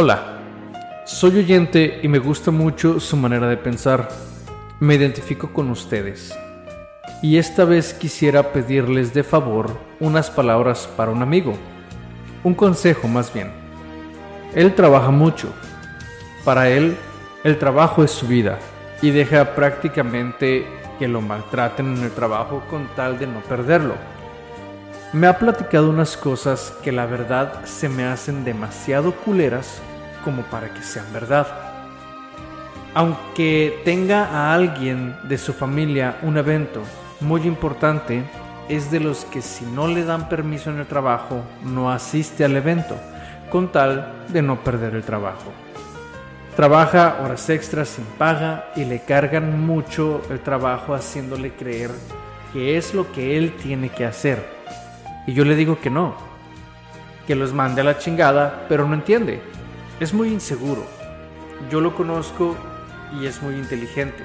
Hola, soy oyente y me gusta mucho su manera de pensar. Me identifico con ustedes. Y esta vez quisiera pedirles de favor unas palabras para un amigo. Un consejo más bien. Él trabaja mucho. Para él, el trabajo es su vida y deja prácticamente que lo maltraten en el trabajo con tal de no perderlo. Me ha platicado unas cosas que la verdad se me hacen demasiado culeras como para que sean verdad. Aunque tenga a alguien de su familia un evento muy importante, es de los que si no le dan permiso en el trabajo, no asiste al evento, con tal de no perder el trabajo. Trabaja horas extras sin paga y le cargan mucho el trabajo haciéndole creer que es lo que él tiene que hacer. Y yo le digo que no, que los mande a la chingada, pero no entiende. Es muy inseguro. Yo lo conozco y es muy inteligente.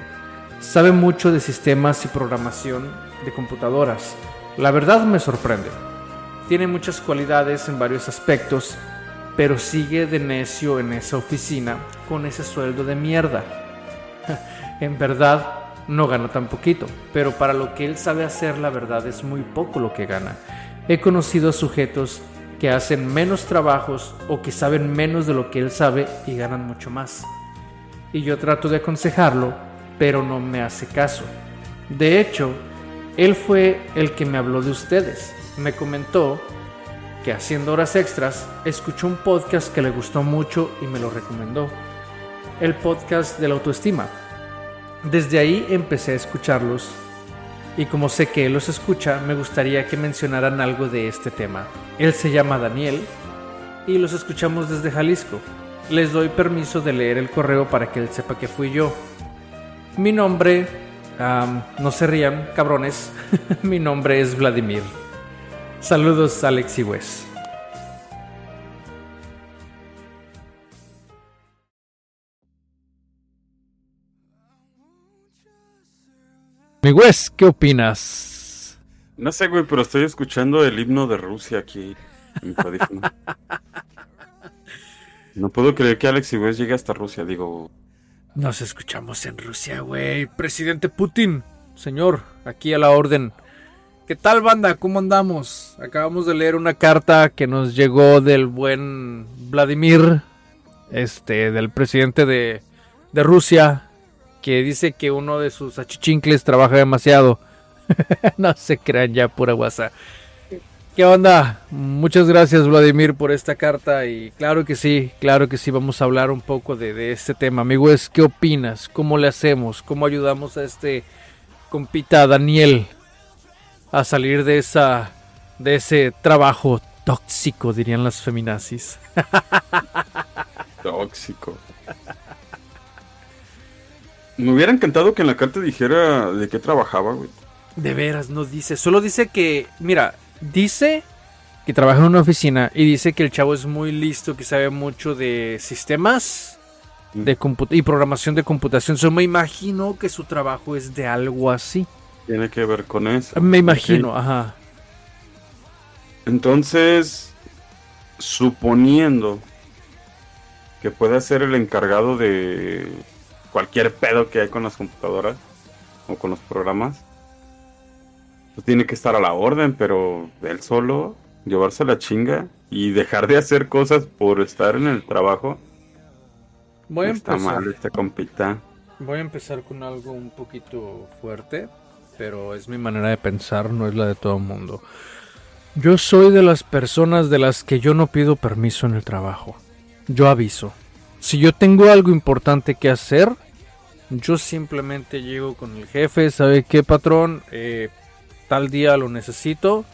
Sabe mucho de sistemas y programación de computadoras. La verdad me sorprende. Tiene muchas cualidades en varios aspectos pero sigue de necio en esa oficina con ese sueldo de mierda. en verdad, no gana tan poquito, pero para lo que él sabe hacer, la verdad es muy poco lo que gana. He conocido sujetos que hacen menos trabajos o que saben menos de lo que él sabe y ganan mucho más. Y yo trato de aconsejarlo, pero no me hace caso. De hecho, él fue el que me habló de ustedes. Me comentó que haciendo horas extras, escuchó un podcast que le gustó mucho y me lo recomendó. El podcast de la autoestima. Desde ahí empecé a escucharlos y como sé que él los escucha, me gustaría que mencionaran algo de este tema. Él se llama Daniel y los escuchamos desde Jalisco. Les doy permiso de leer el correo para que él sepa que fui yo. Mi nombre, no se rían, cabrones, mi nombre es Vladimir. Saludos Alex y Wes. Mi Wes, ¿qué opinas? No sé, güey, pero estoy escuchando el himno de Rusia aquí en mi No puedo creer que Alex y Wes llegue hasta Rusia, digo. Nos escuchamos en Rusia, güey. Presidente Putin, señor, aquí a la orden. ¿Qué tal banda? ¿Cómo andamos? Acabamos de leer una carta que nos llegó del buen Vladimir, este, del presidente de, de Rusia, que dice que uno de sus achichincles trabaja demasiado. no se crean ya, pura guasa. ¿Qué onda? Muchas gracias Vladimir por esta carta y claro que sí, claro que sí, vamos a hablar un poco de, de este tema. Amigo, es ¿qué opinas? ¿Cómo le hacemos? ¿Cómo ayudamos a este compita Daniel a salir de esa de ese trabajo tóxico, dirían las feminazis. tóxico. Me hubiera encantado que en la carta dijera de qué trabajaba, güey. De veras, no dice. Solo dice que, mira, dice que trabaja en una oficina y dice que el chavo es muy listo, que sabe mucho de sistemas de y programación de computación. Yo me imagino que su trabajo es de algo así. Tiene que ver con eso. Me imagino, ajá. Entonces, suponiendo que pueda ser el encargado de cualquier pedo que hay con las computadoras o con los programas, pues tiene que estar a la orden, pero él solo llevarse la chinga y dejar de hacer cosas por estar en el trabajo. Voy a está mal este compita. Voy a empezar con algo un poquito fuerte, pero es mi manera de pensar, no es la de todo el mundo. Yo soy de las personas de las que yo no pido permiso en el trabajo. Yo aviso. Si yo tengo algo importante que hacer, yo simplemente llego con el jefe, ¿sabe qué patrón? Eh, tal día lo necesito.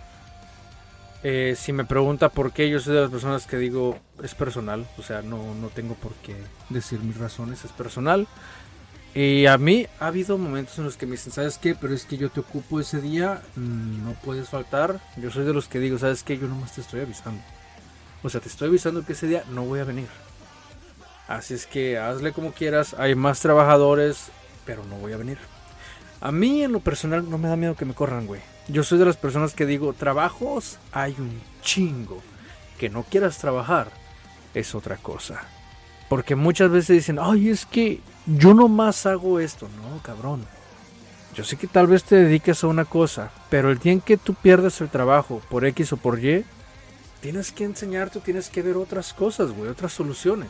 Eh, si me pregunta por qué, yo soy de las personas que digo es personal, o sea, no, no tengo por qué decir mis razones, es personal. Y a mí ha habido momentos en los que me dicen, ¿sabes qué? Pero es que yo te ocupo ese día, mm, no puedes faltar. Yo soy de los que digo, ¿sabes qué? Yo nomás te estoy avisando. O sea, te estoy avisando que ese día no voy a venir. Así es que hazle como quieras. Hay más trabajadores, pero no voy a venir. A mí en lo personal no me da miedo que me corran, güey. Yo soy de las personas que digo, trabajos hay un chingo. Que no quieras trabajar es otra cosa. Porque muchas veces dicen, ay, es que yo nomás hago esto. No, cabrón. Yo sé que tal vez te dediques a una cosa, pero el día en que tú pierdes el trabajo por X o por Y, tienes que enseñarte, tienes que ver otras cosas, güey, otras soluciones.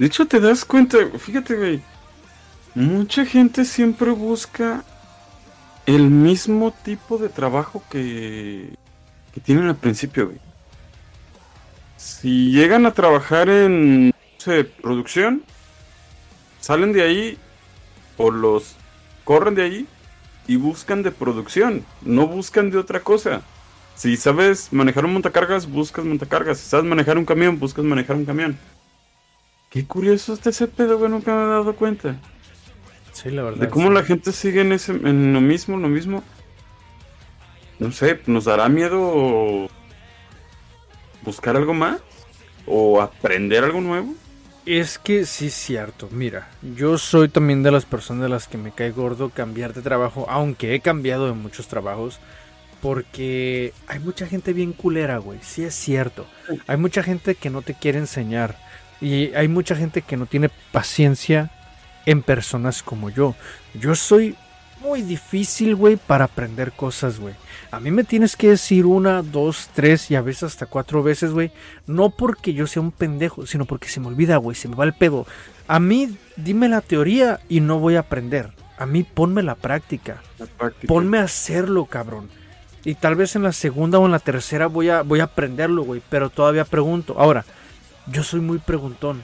De hecho, te das cuenta, fíjate, güey. Mucha gente siempre busca el mismo tipo de trabajo que, que tienen al principio, güey. Si llegan a trabajar en no sé, producción, salen de ahí o los corren de ahí y buscan de producción, no buscan de otra cosa. Si sabes manejar un montacargas, buscas montacargas. Si sabes manejar un camión, buscas manejar un camión. Qué curioso está ese pedo, güey, nunca me he dado cuenta. Sí, la verdad. De cómo la gente sigue en, ese, en lo mismo, lo mismo. No sé, ¿nos dará miedo buscar algo más? ¿O aprender algo nuevo? Es que sí es cierto, mira, yo soy también de las personas de las que me cae gordo cambiar de trabajo, aunque he cambiado de muchos trabajos, porque hay mucha gente bien culera, güey, sí es cierto. Hay mucha gente que no te quiere enseñar y hay mucha gente que no tiene paciencia en personas como yo. Yo soy muy difícil, güey, para aprender cosas, güey. A mí me tienes que decir una, dos, tres y a veces hasta cuatro veces, güey. No porque yo sea un pendejo, sino porque se me olvida, güey, se me va el pedo. A mí, dime la teoría y no voy a aprender. A mí, ponme la práctica. La práctica. Ponme a hacerlo, cabrón. Y tal vez en la segunda o en la tercera voy a, voy a aprenderlo, güey. Pero todavía pregunto. Ahora, yo soy muy preguntón.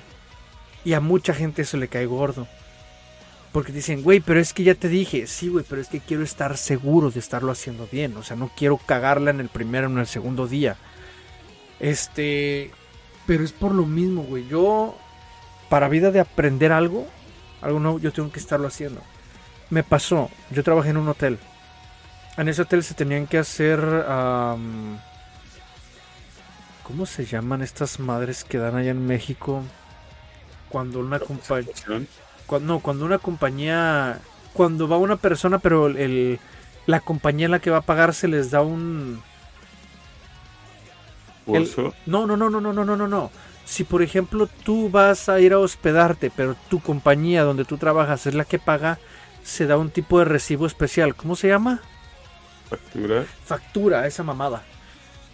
Y a mucha gente eso le cae gordo. Porque dicen, güey, pero es que ya te dije, sí, güey, pero es que quiero estar seguro de estarlo haciendo bien. O sea, no quiero cagarla en el primero o en el segundo día. Este, pero es por lo mismo, güey. Yo, para vida de aprender algo, algo nuevo, yo tengo que estarlo haciendo. Me pasó, yo trabajé en un hotel. En ese hotel se tenían que hacer... ¿Cómo se llaman estas madres que dan allá en México? Cuando una compañía... Cuando, no, cuando una compañía. Cuando va una persona, pero el, la compañía en la que va a pagar se les da un. el- no, no, no, no, no, no, no, no, no. Si por ejemplo tú vas a ir a hospedarte, pero tu compañía donde tú trabajas es la que paga, se da un tipo de recibo especial. ¿Cómo se llama? Factura. Factura, esa mamada.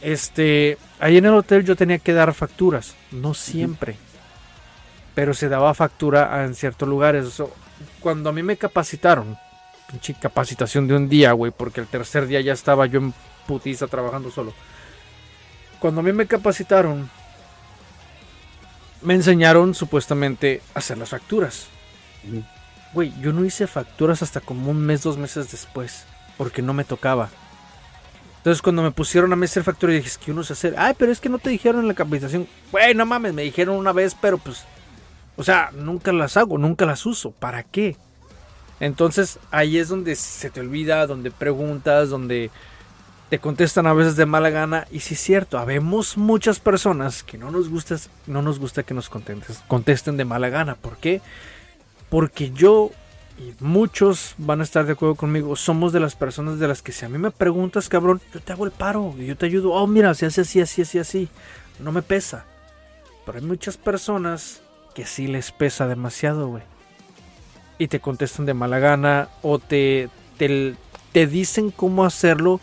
Este, ahí en el hotel yo tenía que dar facturas, no siempre. Pero se daba factura en ciertos lugares. O sea, cuando a mí me capacitaron, pinche capacitación de un día, güey, porque el tercer día ya estaba yo en putiza trabajando solo. Cuando a mí me capacitaron, me enseñaron supuestamente a hacer las facturas. Güey, yo no hice facturas hasta como un mes, dos meses después, porque no me tocaba. Entonces cuando me pusieron a hacer factura, dije, es que uno se hacer. Ay, pero es que no te dijeron en la capacitación. Güey, no mames, me dijeron una vez, pero pues... O sea, nunca las hago, nunca las uso. ¿Para qué? Entonces ahí es donde se te olvida, donde preguntas, donde te contestan a veces de mala gana. Y sí es cierto, habemos muchas personas que no nos gusta, no nos gusta que nos contestes- contesten de mala gana. ¿Por qué? Porque yo y muchos van a estar de acuerdo conmigo, somos de las personas de las que si a mí me preguntas, cabrón, yo te hago el paro, y yo te ayudo. Oh, mira, se hace así, así, así, así. No me pesa. Pero hay muchas personas que sí les pesa demasiado, güey. Y te contestan de mala gana o te, te, te dicen cómo hacerlo,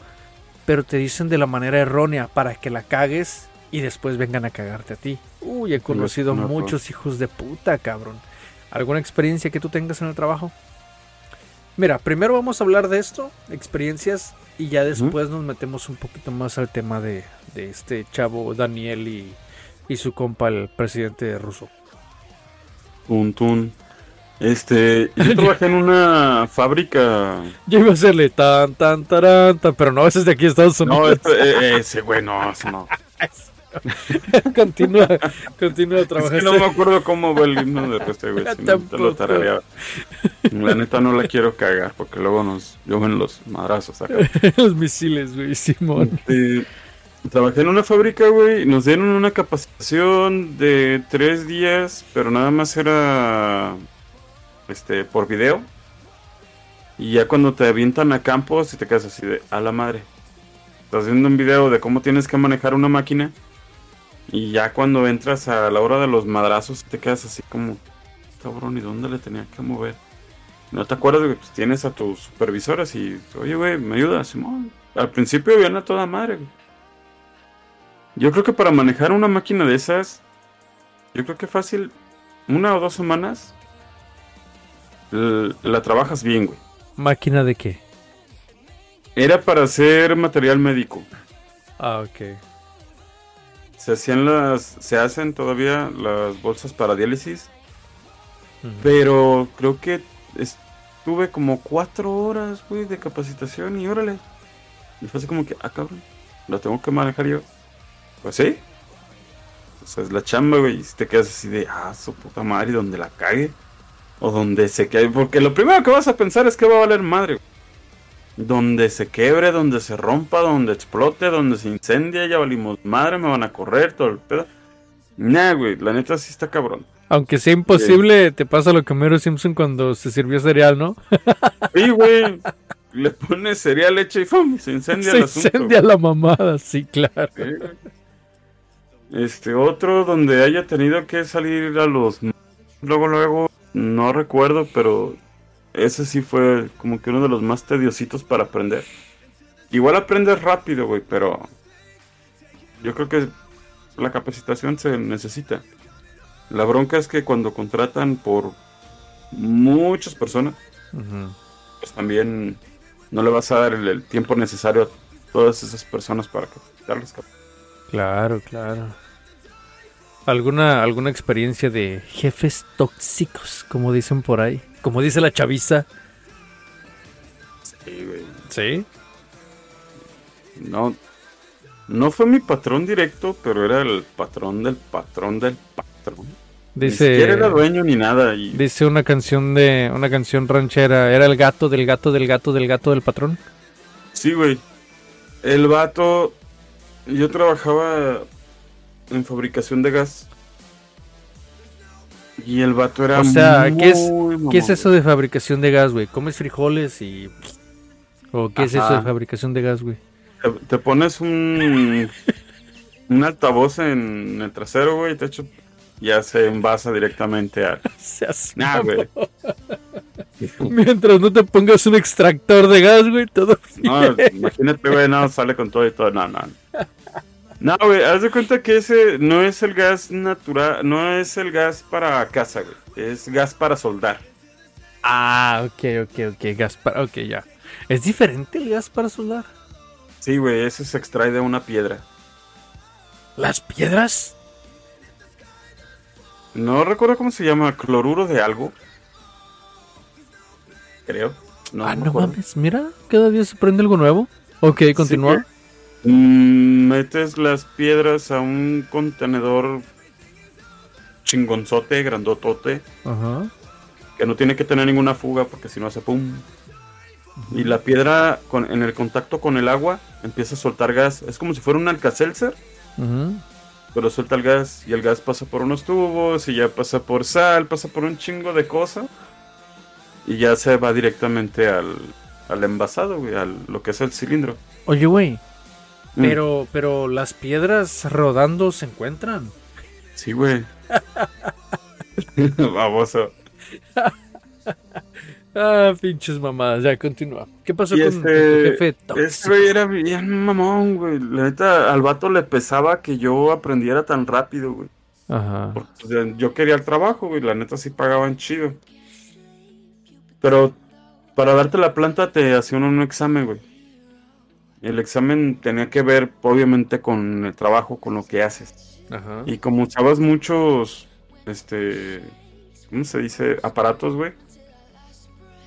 pero te dicen de la manera errónea para que la cagues y después vengan a cagarte a ti. Uy, he conocido conozco. muchos hijos de puta, cabrón. ¿Alguna experiencia que tú tengas en el trabajo? Mira, primero vamos a hablar de esto, experiencias, y ya después nos metemos un poquito más al tema de, de este chavo Daniel y, y su compa, el presidente ruso. Tun, tun. Este, yo trabajé en una fábrica. Yo iba a hacerle tan, tan, tarán, tan, pero no, ese es de aquí Estados No, Unidos. este, eh, ese güey, no, ese no. continúa, continúa Es trabajando. que no me acuerdo cómo va el himno de este güey. Si no, te lo tarareaba. La neta no la quiero cagar porque luego nos lloven los madrazos acá. Los misiles, güey, Simón. Trabajé en una fábrica, güey. y Nos dieron una capacitación de tres días, pero nada más era este por video. Y ya cuando te avientan a campos y te quedas así de a la madre. Estás viendo un video de cómo tienes que manejar una máquina. Y ya cuando entras a la hora de los madrazos te quedas así como, cabrón, ¿y dónde le tenía que mover? No te acuerdas de que pues, tienes a tus supervisores y, oye, güey, ¿me ayudas? Al principio viene a toda madre, güey. Yo creo que para manejar una máquina de esas, yo creo que fácil, una o dos semanas, la trabajas bien, güey. ¿Máquina de qué? Era para hacer material médico. Ah, ok. Se hacían las, se hacen todavía las bolsas para diálisis. Pero creo que estuve como cuatro horas, güey, de capacitación y órale. Y fue así como que, ah, cabrón, lo tengo que manejar yo. Pues sí. O sea, es la chamba, güey. Y si te quedas así de, ah, su puta madre, donde la cague. O donde se quede. Porque lo primero que vas a pensar es que va a valer madre. Donde se quebre, donde se rompa, donde explote, donde se incendia, ya valimos madre, me van a correr, todo el pedo. Nah, güey, la neta sí está cabrón. Aunque sea imposible, te pasa lo que Mero Simpson cuando se sirvió cereal, ¿no? Sí, güey. Le pones cereal, leche y ¡fum! Se incendia se incendia la mamada, sí, claro. Este, otro donde haya tenido que salir a los... Luego, luego, no recuerdo, pero ese sí fue como que uno de los más tediositos para aprender. Igual aprendes rápido, güey, pero yo creo que la capacitación se necesita. La bronca es que cuando contratan por muchas personas, pues también no le vas a dar el, tiempo necesario a todas esas personas para darles Claro, claro. ¿Alguna, ¿Alguna experiencia de jefes tóxicos, como dicen por ahí? Como dice la chaviza. Sí, güey. ¿Sí? No, no fue mi patrón directo, pero era el patrón del patrón del patrón. Dice, ni siquiera era dueño ni nada. Dice una canción de una canción ranchera. ¿Era el gato del gato del gato del gato del patrón? Sí, güey. El vato. Yo trabajaba en fabricación de gas. Y el vato era. O sea, ¿qué, es, ¿qué es eso de fabricación de gas, güey? ¿Comes frijoles y.? ¿O qué es eso de fabricación de gas, güey? Te, pones un. un altavoz en el trasero, güey, y te echo. Ya se envasa directamente a. Nah, güey. Mientras no te pongas un extractor de gas, güey, todo. No, imagínate, güey, no, sale con todo y todo. No, no. No, güey, haz de cuenta que ese no es el gas natural, no es el gas para casa, güey. Es gas para soldar. Ah, ok, ok, ok, gas para, ok, ya. ¿Es diferente el gas para soldar? Sí, güey, ese se extrae de una piedra. ¿Las piedras? No recuerdo cómo se llama, cloruro de algo. Creo. No, ah, no mames, mira, cada día se prende algo nuevo. Ok, continúa. Metes las piedras a un contenedor chingonzote, grandotote. Ajá. Que no tiene que tener ninguna fuga porque si no hace pum. Y la piedra con, en el contacto con el agua empieza a soltar gas. Es como si fuera un alcacelser. Pero suelta el gas y el gas pasa por unos tubos y ya pasa por sal, pasa por un chingo de cosas. Y ya se va directamente al, al envasado, güey, a lo que es el cilindro. Oye, güey, Mm. Pero, pero las piedras rodando se encuentran. Sí, güey. Baboso. ah, pinches mamadas. Ya, continúa. ¿Qué pasó con, este, tu jefe? Este güey era bien mamón, güey. La neta, al vato le pesaba que yo aprendiera tan rápido, güey. Ajá. Porque, yo quería el trabajo, güey. La neta sí pagaban chido. Pero para darte la planta te hacían un examen, güey. El examen tenía que ver, obviamente, con el trabajo, con lo que haces. Ajá. Y como usabas muchos, este, ¿cómo se dice? Aparatos, güey.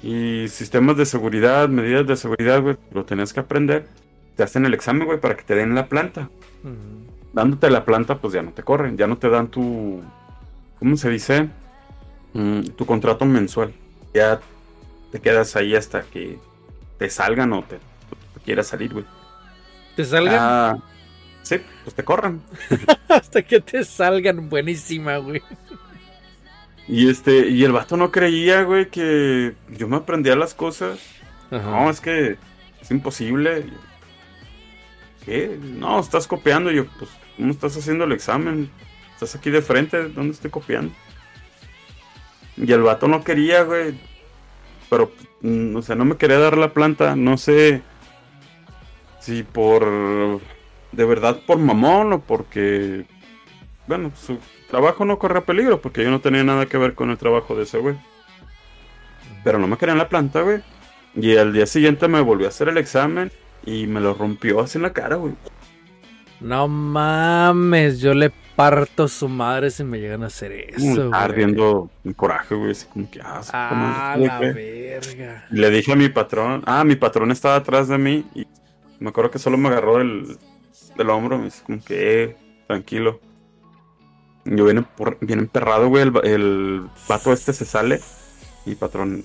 Y sistemas de seguridad, medidas de seguridad, güey, lo tenías que aprender. Te hacen el examen, güey, para que te den la planta. Dándote la planta, pues ya no te corren, ya no te dan tu, ¿cómo se dice? Mm, tu contrato mensual. Ya te quedas ahí hasta que te salgan o te quieras salir, güey. ¿Te salgan? Ah, sí, pues te corran. Hasta que te salgan, buenísima, güey. Y este, y el vato no creía, güey, que yo me aprendía las cosas. No, es que es imposible. ¿Qué? No, estás copiando. Y yo, pues, ¿cómo estás haciendo el examen? Estás aquí de frente, ¿dónde estoy copiando? Y el vato no quería, güey. Pero, mm, o sea, no me quería dar la planta. No sé si por. De verdad por mamón o porque. Bueno, su trabajo no corre peligro porque yo no tenía nada que ver con el trabajo de ese güey. Pero no me quería en la planta, güey. Y al día siguiente me volvió a hacer el examen y me lo rompió así en la cara, güey. No mames, yo le parto su madre si me llegan a hacer eso. Está ardiendo mi coraje, güey. Así como que, ah, ah la verga. Le dije a mi patrón, ah, mi patrón estaba atrás de mí y me acuerdo que solo me agarró del, del hombro. Me dice, como que, eh, tranquilo. Yo viene, por, viene emperrado, güey. El, el vato este se sale. Y patrón,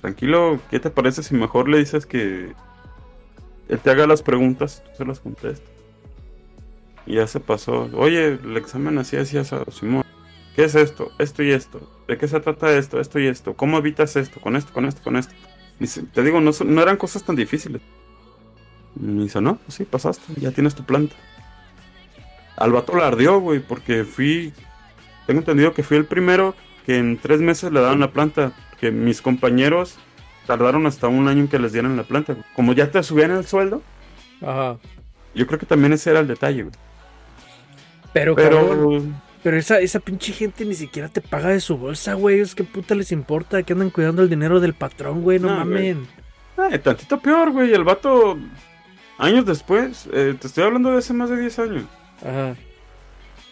tranquilo, ¿qué te parece si mejor le dices que él te haga las preguntas y tú se las contestas. Y ya se pasó. Oye, el examen así, así, así, Simón. ¿Qué es esto? Esto y esto. ¿De qué se trata esto? Esto y esto. ¿Cómo evitas esto? Con esto, con esto, con esto. te digo, no, no eran cosas tan difíciles. Me dice, no, pues sí, pasaste, ya tienes tu planta. Al vato la ardió, güey, porque fui. Tengo entendido que fui el primero que en tres meses le daban la planta. Que mis compañeros tardaron hasta un año en que les dieran la planta. Como ya te subían el sueldo. Ajá. Yo creo que también ese era el detalle, güey. Pero, pero, pero esa, esa pinche gente ni siquiera te paga de su bolsa, güey. Es que puta les importa que andan cuidando el dinero del patrón, güey. No, mamen. Ay, tantito peor, güey. El vato, años después, eh, te estoy hablando de hace más de 10 años. Ajá.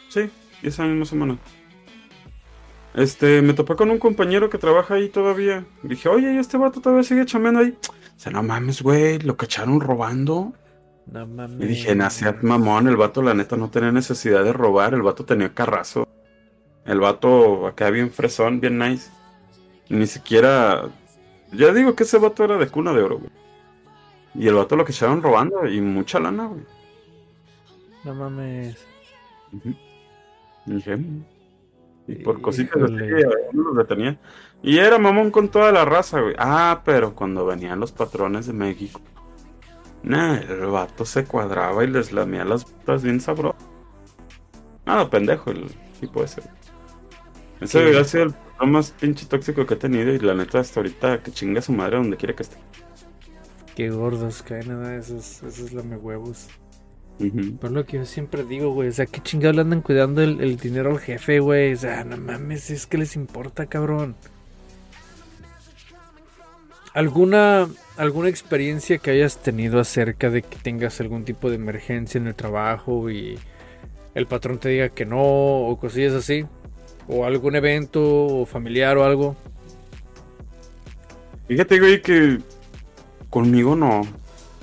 Sí, 10 años más o menos. Este, me topé con un compañero que trabaja ahí todavía. Dije, oye, ¿y este vato todavía sigue chameando ahí? O sea, no mames, güey, lo cacharon robando. No mames. Y dije, naciat mamón, el vato la neta no tenía necesidad de robar, el vato tenía carrazo. El vato acá bien fresón, bien nice. ni siquiera... Ya digo que ese vato era de cuna de oro, güey. Y el vato lo que echaron robando y mucha lana, güey. No mames. Dije, mm". Y por cositas así, los detenía. Y era mamón con toda la raza, güey. Ah, pero cuando venían los patrones de México. Nah, el vato se cuadraba y les lamía las botas bien sabroso. Nada, pendejo el tipo ese. Ese debería ser el más pinche tóxico que he tenido. Y la neta, hasta ahorita que chinga su madre donde quiera que esté. Qué gordos cae nada, esos, esos lame huevos. Por lo que yo siempre digo, güey. O sea, qué chingados le andan cuidando el, dinero al jefe, güey. O sea, no mames, es que les importa, cabrón. ¿Alguna, ¿Alguna experiencia que hayas tenido acerca de que tengas algún tipo de emergencia en el trabajo y el patrón te diga que no o cosillas así? ¿O algún evento o familiar o algo? Fíjate, güey, que conmigo no.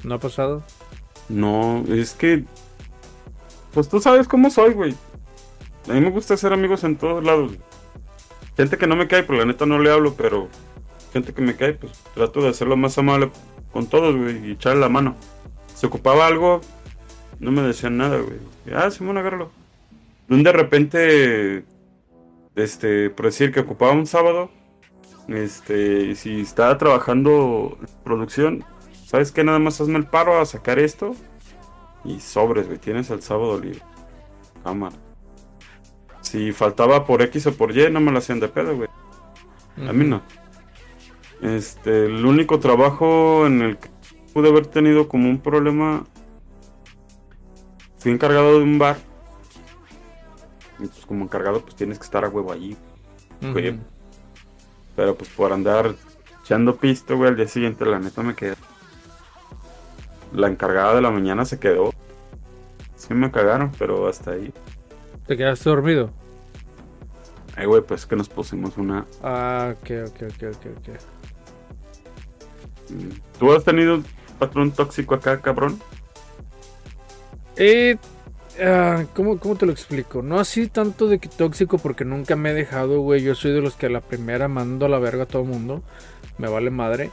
¿No ha pasado? No, es que. Pues tú sabes cómo soy, güey. A mí me gusta hacer amigos en todos lados. Gente que no me cae, por la neta no le hablo, pero gente que me cae, pues trato de hacerlo más amable con todos, güey, y echarle la mano. Se ocupaba algo, no me decían nada, güey. Ah, Simón, agárralo. De repente, este, por decir que ocupaba un sábado, este, si estaba trabajando producción, ¿Sabes qué? Nada más hazme el paro a sacar esto. Y sobres, güey. Tienes el sábado libre. Cámara. Si faltaba por X o por Y, no me lo hacían de pedo, güey. A mí no. Este, el único trabajo en el que pude haber tenido como un problema. Fui encargado de un bar. Y pues como encargado, pues tienes que estar a huevo allí. Pero pues por andar echando pisto, güey, al día siguiente la neta me quedé la encargada de la mañana se quedó. Sí me cagaron, pero hasta ahí. ¿Te quedaste dormido? Ay, güey, pues que nos pusimos una... Ah, ok, ok, ok, ok, ok. Mm, ¿Tú has tenido un patrón tóxico acá, cabrón? Eh... Ah, ¿cómo, ¿Cómo te lo explico? No así tanto de que tóxico porque nunca me he dejado, güey. Yo soy de los que a la primera mando a la verga a todo mundo. Me vale madre.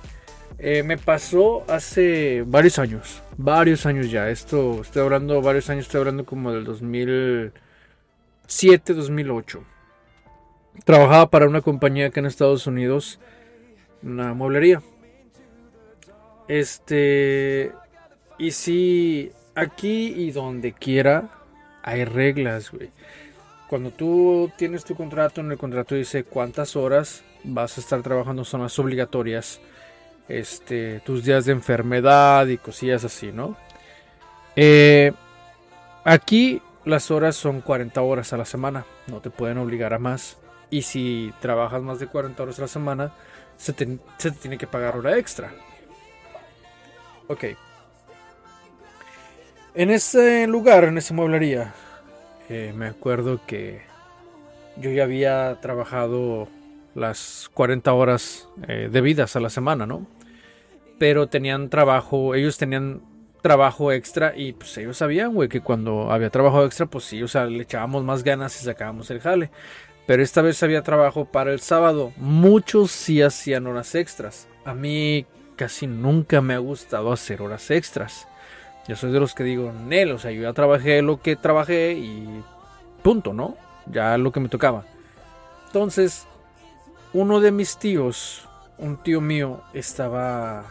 Eh, me pasó hace varios años, varios años ya. Esto, estoy hablando, varios años, estoy hablando como del 2007, 2008. Trabajaba para una compañía acá en Estados Unidos, una mueblería. Este, y sí, aquí y donde quiera hay reglas, güey. Cuando tú tienes tu contrato, en el contrato dice cuántas horas vas a estar trabajando, son las obligatorias. Este, tus días de enfermedad y cosillas así, ¿no? Eh, aquí las horas son 40 horas a la semana, no te pueden obligar a más. Y si trabajas más de 40 horas a la semana, se te, se te tiene que pagar hora extra. Ok. En ese lugar, en esa mueblería, eh, me acuerdo que yo ya había trabajado las 40 horas eh, debidas a la semana, ¿no? Pero tenían trabajo, ellos tenían trabajo extra y pues ellos sabían, güey, que cuando había trabajo extra, pues sí, o sea, le echábamos más ganas y sacábamos el jale. Pero esta vez había trabajo para el sábado. Muchos sí hacían horas extras. A mí casi nunca me ha gustado hacer horas extras. Yo soy de los que digo, Nel, o sea, yo ya trabajé lo que trabajé y punto, ¿no? Ya lo que me tocaba. Entonces, uno de mis tíos, un tío mío, estaba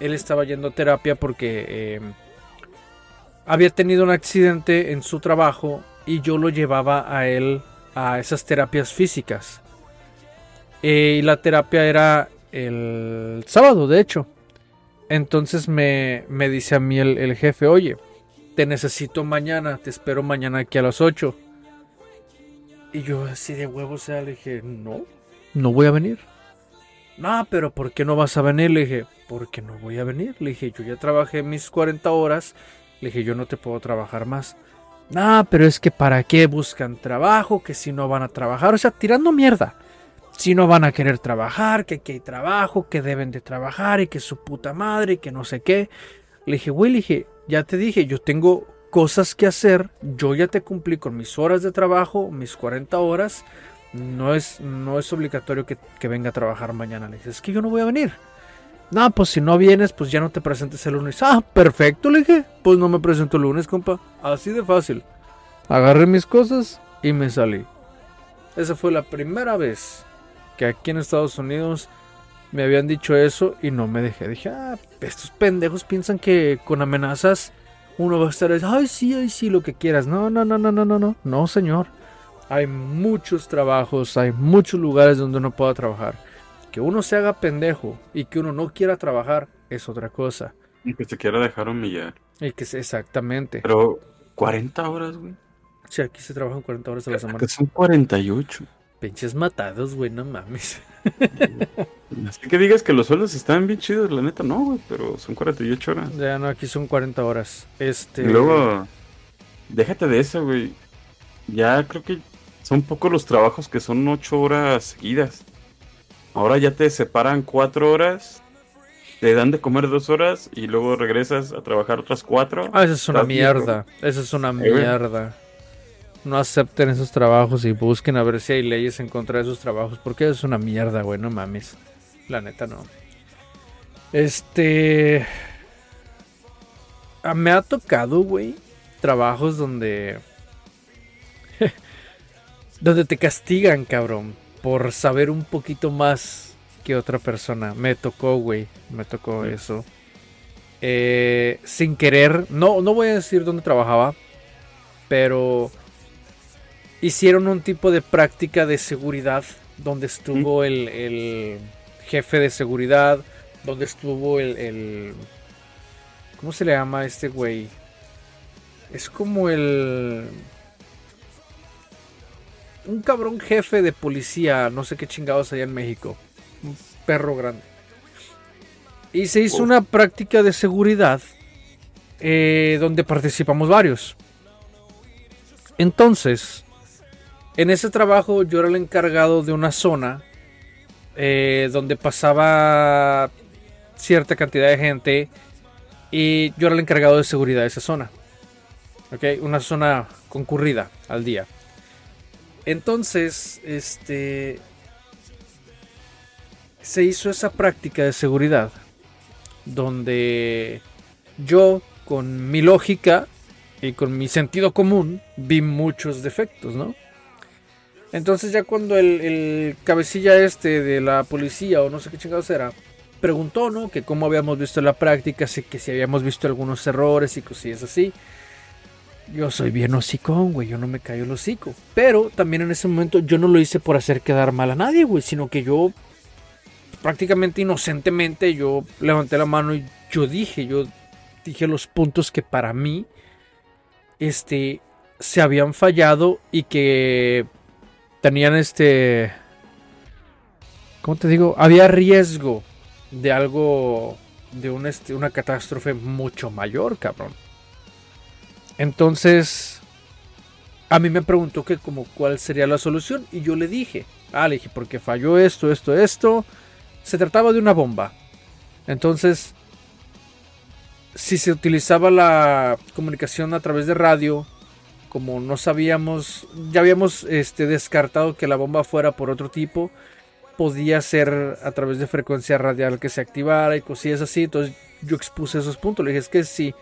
él estaba yendo a terapia porque eh, había tenido un accidente en su trabajo y yo lo llevaba a él a esas terapias físicas. Eh, y la terapia era el sábado, de hecho. Entonces me, me dice a mí el, el, jefe, oye, te necesito mañana, te espero mañana aquí a las 8. Y yo así de huevo, o sea, le dije, no, no voy a venir. No, pero ¿por qué no vas a venir? Le dije, porque no voy a venir. Le dije, yo ya trabajé mis 40 horas. Le dije, yo no te puedo trabajar más. No, pero es que para qué buscan trabajo, que si no van a trabajar, o sea, tirando mierda. Si no van a querer trabajar, que aquí hay trabajo, que deben de trabajar y que su puta madre y que no sé qué. Le dije, güey, le dije, ya te dije, yo tengo cosas que hacer, yo ya te cumplí con mis horas de trabajo, mis 40 horas, no es, no es obligatorio que, que venga a trabajar mañana. Le dije, es que yo no voy a venir. No, pues si no vienes, pues ya no te presentes el lunes. Ah, perfecto, le dije. Pues no me presento el lunes, compa. Así de fácil. Agarré mis cosas y me salí. Esa fue la primera vez que aquí en Estados Unidos me habían dicho eso y no me dejé. Dije, ah, estos pendejos piensan que con amenazas uno va a estar, ay, sí, ay, sí, lo que quieras. No, no, no, no, no, no, no, no, señor. Hay muchos trabajos, hay muchos lugares donde uno pueda trabajar. Que uno se haga pendejo y que uno no quiera trabajar es otra cosa. Y que se quiera dejar humillar. Y que exactamente. Pero 40 horas, güey. Sí, aquí se trabajan 40 horas a la semana. Que son 48. Pinches matados, güey, no mames. Así que digas que los sueldos están bien chidos, la neta no, güey, pero son 48 horas. Ya no, aquí son 40 horas. Este. Y luego, déjate de eso, güey. Ya creo que son pocos los trabajos que son 8 horas seguidas. Ahora ya te separan cuatro horas, te dan de comer dos horas y luego regresas a trabajar otras cuatro. Ah, esa es una mierda. Esa es una mierda. No acepten esos trabajos y busquen a ver si hay leyes en contra de esos trabajos. Porque es una mierda, güey. No mames. La neta no. Este. Ah, me ha tocado, güey. Trabajos donde. donde te castigan, cabrón por saber un poquito más que otra persona. Me tocó, güey. Me tocó eso. Eh, sin querer, no, no voy a decir dónde trabajaba, pero hicieron un tipo de práctica de seguridad donde estuvo el, el, jefe de seguridad, donde estuvo el, el... ¿Cómo se le llama a este güey? Es como el un cabrón jefe de policía, no sé qué chingados allá en México. Un perro grande. Y se hizo una práctica de seguridad eh, donde participamos varios. Entonces, en ese trabajo yo era el encargado de una zona eh, donde pasaba cierta cantidad de gente y yo era el encargado de seguridad de esa zona. ¿Ok? Una zona concurrida al día. Entonces, este. Se hizo esa práctica de seguridad. Donde yo, con mi lógica y con mi sentido común, vi muchos defectos, ¿no? Entonces, ya cuando el, cabecilla este de la policía, o no sé qué chingados era, preguntó, ¿no? Que cómo habíamos visto la práctica, que si habíamos visto algunos errores y cosillas así. Yo soy bien hocicón, güey, yo no me callo el hocico. Pero también en ese momento yo no lo hice por hacer quedar mal a nadie, güey, sino que yo prácticamente inocentemente yo levanté la mano y yo dije, yo dije los puntos que para mí este se habían fallado y que tenían este ¿cómo te digo? Había riesgo de algo de este, una catástrofe mucho mayor, cabrón. Entonces, a mí me preguntó que como cuál sería la solución y yo le dije, ah, le dije, porque falló esto, esto, esto. Se trataba de una bomba. Entonces, si se utilizaba la comunicación a través de radio, como no sabíamos, ya habíamos este, descartado que la bomba fuera por otro tipo, podía ser a través de frecuencia radial que se activara y cosillas así. Entonces yo expuse esos puntos. Le dije, es que si,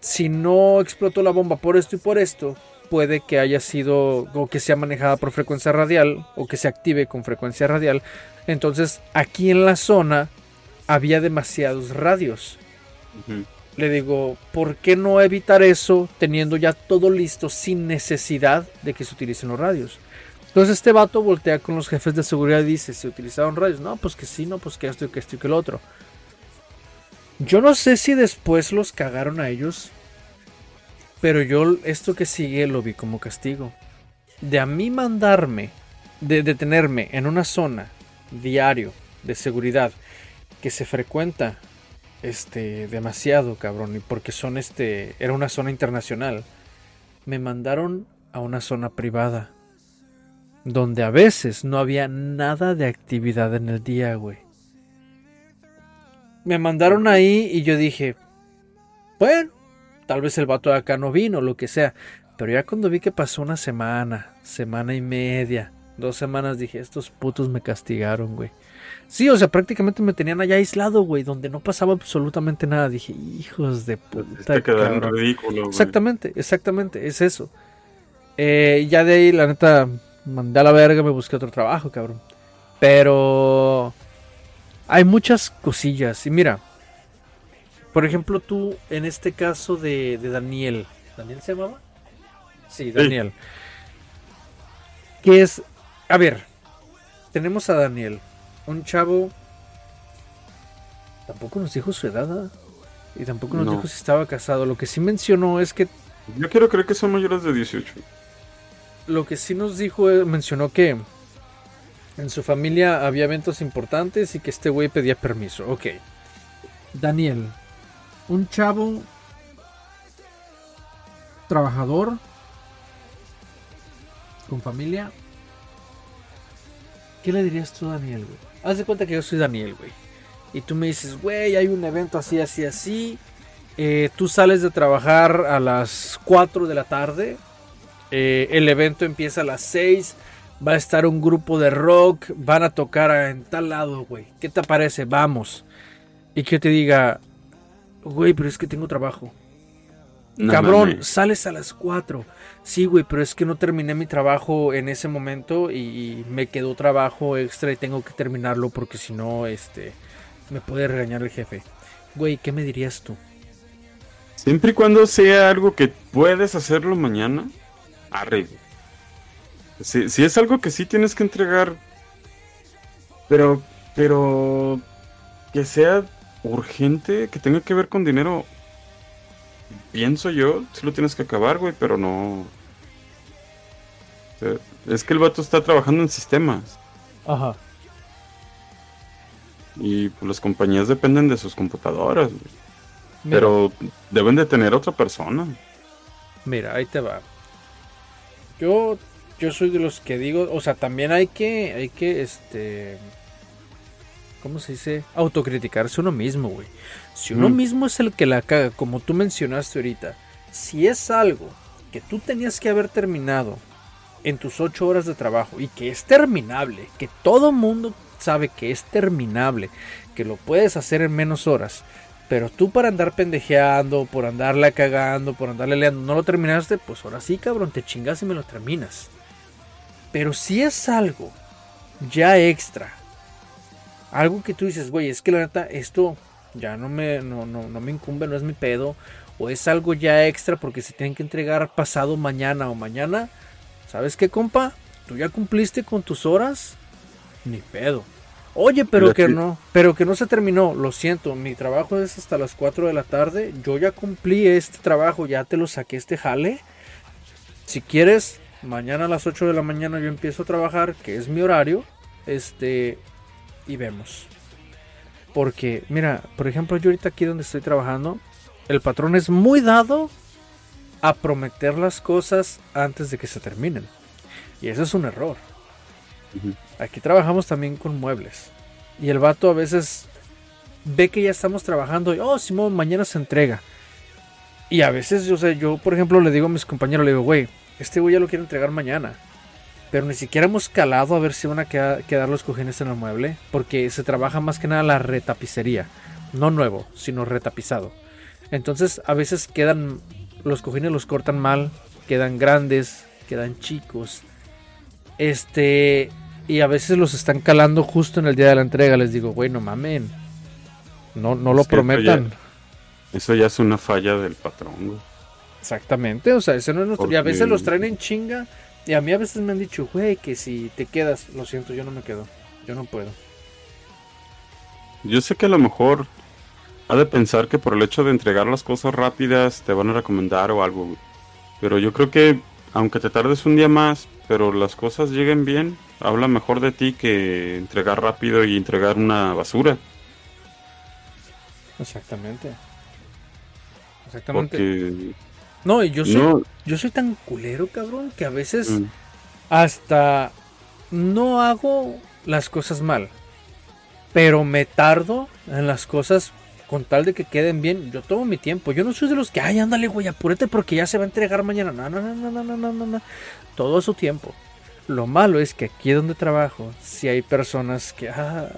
si no explotó la bomba por esto y por esto, puede que haya sido o que sea manejada por frecuencia radial o que se active con frecuencia radial. Entonces aquí en la zona había demasiados radios. Le digo, ¿por qué no evitar eso teniendo ya todo listo sin necesidad de que se utilicen los radios? Entonces este vato voltea con los jefes de seguridad y dice, ¿se utilizaron radios? No, pues que sí, no, pues que esto y que esto y que lo otro. Yo no sé si después los cagaron a ellos, pero yo esto que sigue lo vi como castigo. De a mí mandarme, de detenerme en una zona diario de seguridad que se frecuenta este demasiado, cabrón, y porque son este era una zona internacional. Me mandaron a una zona privada donde a veces no había nada de actividad en el día, güey. Me mandaron ahí y yo dije, bueno, tal vez el vato de acá no vino, lo que sea. Pero ya cuando vi que pasó una semana, semana y media, dos semanas, dije, estos putos me castigaron, güey. Sí, o sea, prácticamente me tenían allá aislado, güey, donde no pasaba absolutamente nada. Dije, hijos de Pues, puta. Te quedaron cabrón". ridículo, güey. Exactamente, exactamente, es eso. Eh, ya de ahí, la neta, mandé a la verga, me busqué otro trabajo, cabrón. Pero hay muchas cosillas. Y mira, por ejemplo, tú, en este caso de, de Daniel, ¿Daniel se llamaba? Sí, Daniel. Que es, a ver, tenemos a Daniel, un chavo. Tampoco nos dijo su edad, ¿ah? Y tampoco nos No. dijo si estaba casado. Lo que sí mencionó es que Yo quiero creer que son mayores de 18. lo que sí nos dijo, eh, mencionó que en su familia había eventos importantes y que este güey pedía permiso. Ok. Daniel, un chavo trabajador con familia. ¿Qué le dirías tú a Daniel, güey? Haz de cuenta que yo soy Daniel, güey. Y tú me dices, güey, hay un evento así, así, así. Eh, tú sales de trabajar a las 4 de la tarde. Eh, el evento empieza a las 6. Va a estar un grupo de rock. Van a tocar en tal lado, güey. ¿Qué te parece? Vamos. Y que yo te diga, güey, pero es que tengo trabajo. No Cabrón, sales a las 4. Sí, güey, pero es que no terminé mi trabajo en ese momento y me quedó trabajo extra y tengo que terminarlo porque si no, este, me puede regañar el jefe. Güey, ¿qué me dirías tú? Siempre y cuando sea algo que puedes hacerlo mañana, arre. Si, si es algo que sí tienes que entregar, pero, pero que sea urgente, que tenga que ver con dinero, pienso yo, sí lo tienes que acabar, güey, pero no. O sea, es que el vato está trabajando en sistemas Ajá. y pues, las compañías dependen de sus computadoras, güey. Mira, pero deben de tener otra persona. Mira, ahí te va. Yo, yo soy de los que digo, o sea, también hay que, hay que, este, ¿cómo se dice? Autocriticarse uno mismo, güey. Si uno Mm. mismo es el que la caga, como tú mencionaste ahorita, si es algo que tú tenías que haber terminado en tus ocho horas de trabajo y que es terminable, que todo mundo sabe que es terminable, que lo puedes hacer en menos horas, pero tú para andar pendejeando, por andarla cagando, por andarle leando, no lo terminaste, pues ahora sí, cabrón, te chingas y me lo terminas. Pero si es algo ya extra algo que tú dices, güey, es que la neta, esto ya no me, no, no, no me incumbe, no es mi pedo, o es algo ya extra porque se tienen que entregar pasado mañana o mañana, ¿sabes qué, compa? Tú ya cumpliste con tus horas, ni pedo. Oye, pero que no, pero que no se terminó, lo siento, mi trabajo es hasta las 4 de la tarde, yo ya cumplí este trabajo, ya te lo saqué este jale. Si quieres, mañana a las 8 de la mañana yo empiezo a trabajar, que es mi horario, este, y vemos. Porque, mira, por ejemplo, yo ahorita aquí donde estoy trabajando, el patrón es muy dado a prometer las cosas antes de que se terminen. Y eso es un error. Aquí trabajamos también con muebles. Y el vato a veces ve que ya estamos trabajando y, oh, Simón, mañana se entrega. Y a veces, yo sé, yo por ejemplo le digo a mis compañeros, le digo, güey, este güey ya lo quiere entregar mañana. Pero ni siquiera hemos calado a ver si van a quedar, los cojines en el mueble. Porque se trabaja más que nada la retapicería. No nuevo, sino retapizado. Entonces a veces quedan, los cojines los cortan mal, quedan grandes, quedan chicos. Este, y a veces los están calando justo en el día de la entrega. Les digo, güey, no mamen. No, no lo prometan. Eso ya, es una falla del patrón, Exactamente, o sea, ese no es nuestro. Y a veces los traen en chinga. Y a mí a veces me han dicho, güey, que si te quedas, lo siento, yo no me quedo. Yo no puedo. Yo sé que a lo mejor ha de pensar que por el hecho de entregar las cosas rápidas te van a recomendar o algo. Pero yo creo que aunque te tardes un día más, pero las cosas lleguen bien, habla mejor de ti que entregar rápido y entregar una basura. Exactamente. Exactamente. No, y yo soy, yo soy tan culero, cabrón, que a veces mm. hasta no hago las cosas mal. Pero me tardo en las cosas con tal de que queden bien. Yo tomo mi tiempo. Yo no soy de los que, ay, ándale, güey, apúrate porque ya se va a entregar mañana. No, no, no, no, no, no, no, no. Todo su tiempo. Lo malo es que aquí donde trabajo, si hay personas que, ah,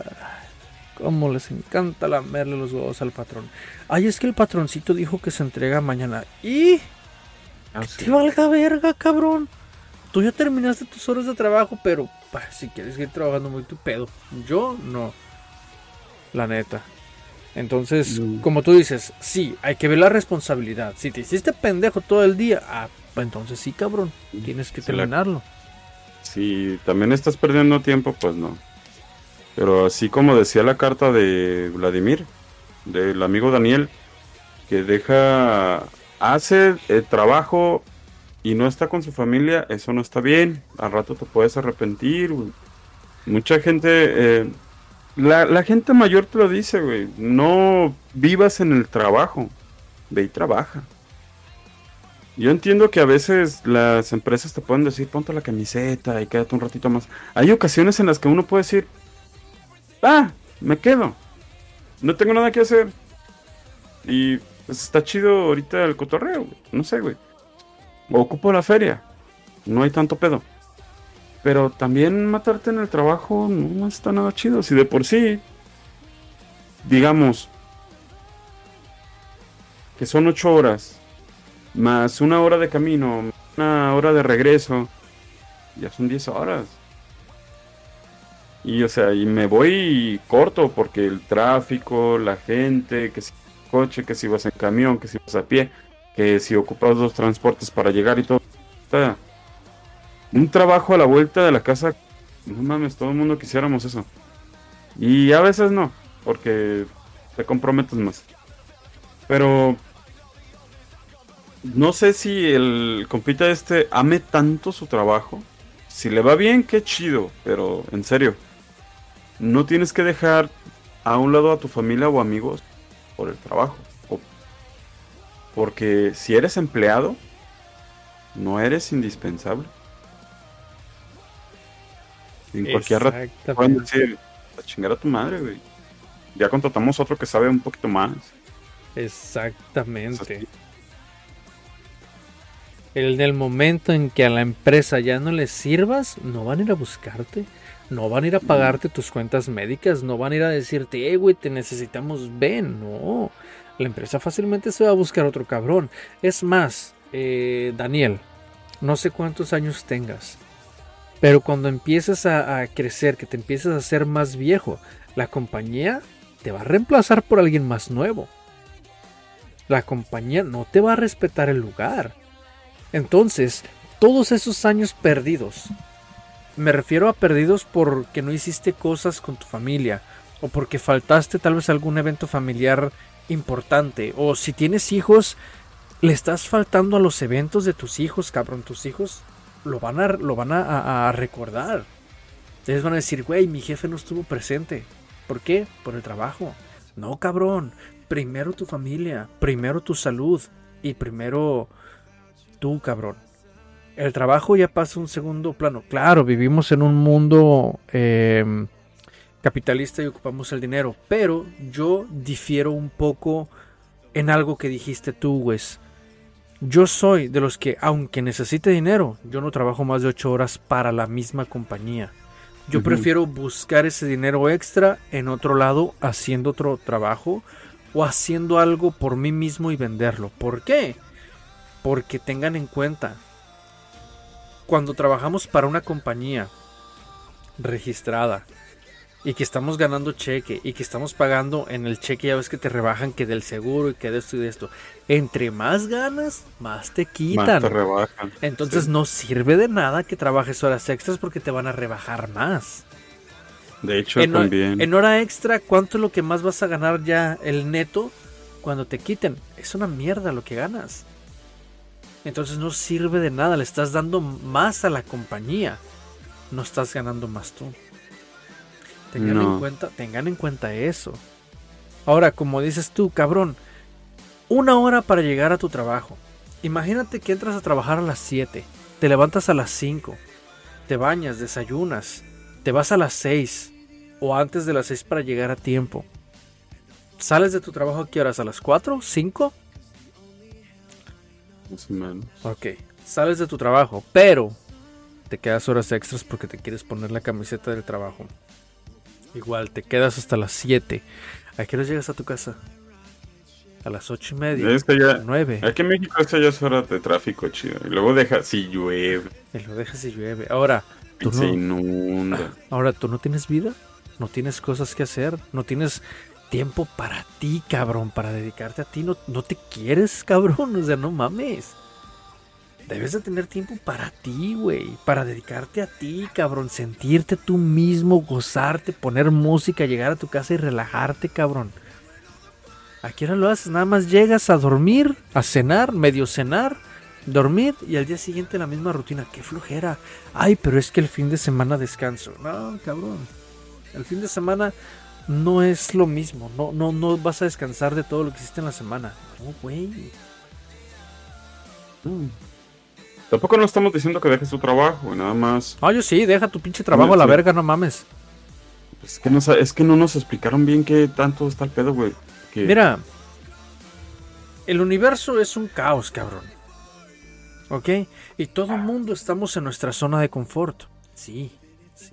cómo les encanta lamerle los huevos al patrón. Ay, es que el patroncito dijo que se entrega mañana. Y... Ah, te valga verga, cabrón. Tú ya terminaste tus horas de trabajo, pero si quieres seguir trabajando muy tu pedo. Yo no. La neta. Entonces, mm. como tú dices, sí, hay que ver la responsabilidad. Si te hiciste pendejo todo el día, ah, pues entonces sí, cabrón, tienes que terminarlo si también estás perdiendo tiempo, pues no. Pero así como decía la carta de Vladimir, del amigo Daniel, que deja, hace el trabajo y no está con su familia, eso no está bien. Al rato te puedes arrepentir. Mucha gente, eh, la, la, gente mayor te lo dice, güey. No vivas en el trabajo, ve y trabaja. Yo entiendo que a veces las empresas te pueden decir, ponte la camiseta y quédate un ratito más. Hay ocasiones en las que uno puede decir, ah, me quedo. No tengo nada que hacer. Y pues está chido ahorita el cotorreo, No sé, güey. Ocupo la feria. No hay tanto pedo. Pero también matarte en el trabajo no está nada chido. Si de por sí, digamos, que son ocho horas más una hora de camino, una hora de regreso, ya son 10 horas. Y o sea, y me voy corto porque el tráfico, la gente, que si coche, que si vas en camión, que si vas a pie, que si ocupas dos transportes para llegar y todo. Un trabajo a la vuelta de la casa, no mames, todo el mundo quisiéramos eso. Y a veces no, porque te comprometes más. Pero no sé si el compita este ame tanto su trabajo. Si le va bien, qué chido, pero en serio, no tienes que dejar a un lado a tu familia o amigos por el trabajo. porque si eres empleado, no eres indispensable. En cualquier rato pueden decir, a chingar a tu madre, güey. Ya contratamos otro que sabe un poquito más. Exactamente. El del momento en que a la empresa ya no le sirvas, no van a ir a buscarte. No van a ir a pagarte tus cuentas médicas. No van a ir a decirte, eh, güey, te necesitamos, ven. No. La empresa fácilmente se va a buscar otro cabrón. Es más, eh, Daniel, no sé cuántos años tengas. Pero cuando empiezas a, crecer, que te empiezas a ser más viejo, La compañía te va a reemplazar por alguien más nuevo. La compañía no te va a respetar el lugar. Entonces, todos esos años perdidos, me refiero a perdidos porque no hiciste cosas con tu familia, o porque faltaste tal vez algún evento familiar importante, o si tienes hijos, le estás faltando a los eventos de tus hijos, cabrón, tus hijos lo van a, lo van a, a recordar. Ustedes van a decir, güey, mi jefe no estuvo presente. ¿Por qué? Por el trabajo. No, cabrón. Primero tu familia, primero tu salud y primero tú, cabrón. El trabajo ya pasa a un segundo plano. Claro, vivimos en un mundo eh, capitalista y ocupamos el dinero, pero yo difiero un poco en algo que dijiste tú, Wes. Yo soy de los que, aunque necesite dinero, yo no trabajo más de 8 horas para la misma compañía. Yo prefiero buscar ese dinero extra en otro lado haciendo otro trabajo o haciendo algo por mí mismo y venderlo. ¿Por qué? Porque tengan en cuenta, cuando trabajamos para una compañía registrada y que estamos ganando cheque y que estamos pagando en el cheque, ya ves que te rebajan que del seguro y que de esto y de esto. Entre más ganas, más te quitan. te rebajan. Entonces no sirve de nada que trabajes horas extras porque te van a rebajar más. De hecho, En, también. en hora extra, ¿cuánto es lo que más vas a ganar ya el neto cuando te quiten? Es una mierda lo que ganas. Entonces no sirve de nada, le estás dando más a la compañía. No estás ganando más tú. Tengan, en cuenta, tengan en cuenta eso. Ahora, como dices tú, cabrón, una hora para llegar a tu trabajo. Imagínate que entras a trabajar a las 7, te levantas a las 5, te bañas, desayunas, te vas a las 6 o antes de las 6 para llegar a tiempo. ¿Sales de tu trabajo a qué horas? ¿A las 4? ¿5? Más o menos. Ok, sales de tu trabajo, pero te quedas horas extras porque te quieres poner la camiseta del trabajo. Igual, te quedas hasta las 7. ¿A qué hora llegas a tu casa? A las 8 y media. Es que ya. 9. Aquí en México es que ya es hora de tráfico, chido. Y luego deja, si llueve, Y lo dejas y llueve. Ahora, tú se no, inunda. ahora, ¿tú no tienes vida? ¿No tienes cosas que hacer? ¿No tienes tiempo para ti, cabrón? Para dedicarte a ti. ¿No, no te quieres, cabrón? O sea, no mames. Debes de tener tiempo para ti, güey. Para dedicarte a ti, cabrón. Sentirte tú mismo, gozarte, poner música, llegar a tu casa y relajarte, cabrón. ¿A qué hora lo haces? Nada más llegas a dormir, a cenar, medio cenar, dormir y al día siguiente la misma rutina. ¡Qué flojera! Ay, pero es que el fin de semana descanso. No, cabrón. El fin de semana no es lo mismo. No, no, no vas a descansar de todo lo que hiciste en la semana. No, güey. Mm. Tampoco no estamos diciendo que dejes tu trabajo, nada más. Ah, yo sí, deja tu pinche trabajo a la Sí. verga, no mames. Es que, no, es que no nos explicaron bien qué tanto está el pedo, güey. Que- Mira, el universo es un caos, cabrón. ¿Ok? Y todo el mundo estamos en nuestra zona de confort. Sí, sí.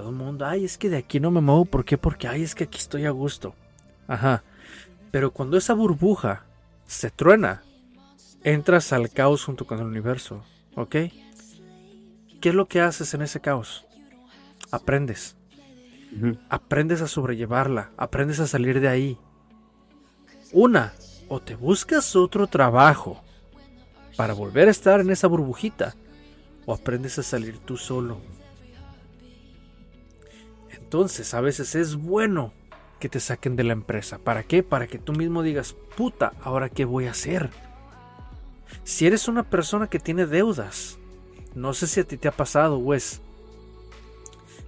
Todo el mundo, ay, es que de aquí no me muevo. ¿Por qué? Porque, ay, es que aquí estoy a gusto. Ajá. Pero cuando esa burbuja se truena, entras al caos junto con el universo. ¿Ok? ¿Qué es lo que haces en ese caos? Aprendes aprendes a sobrellevarla, aprendes a salir de ahí. Una, o te buscas otro trabajo para volver a estar en esa burbujita, o aprendes a salir tú solo. Entonces, a veces es bueno que te saquen de la empresa. ¿Para qué? Para que tú mismo digas, puta, ¿ahora qué voy a hacer? Si eres una persona que tiene deudas, no sé si a ti te ha pasado, Wes,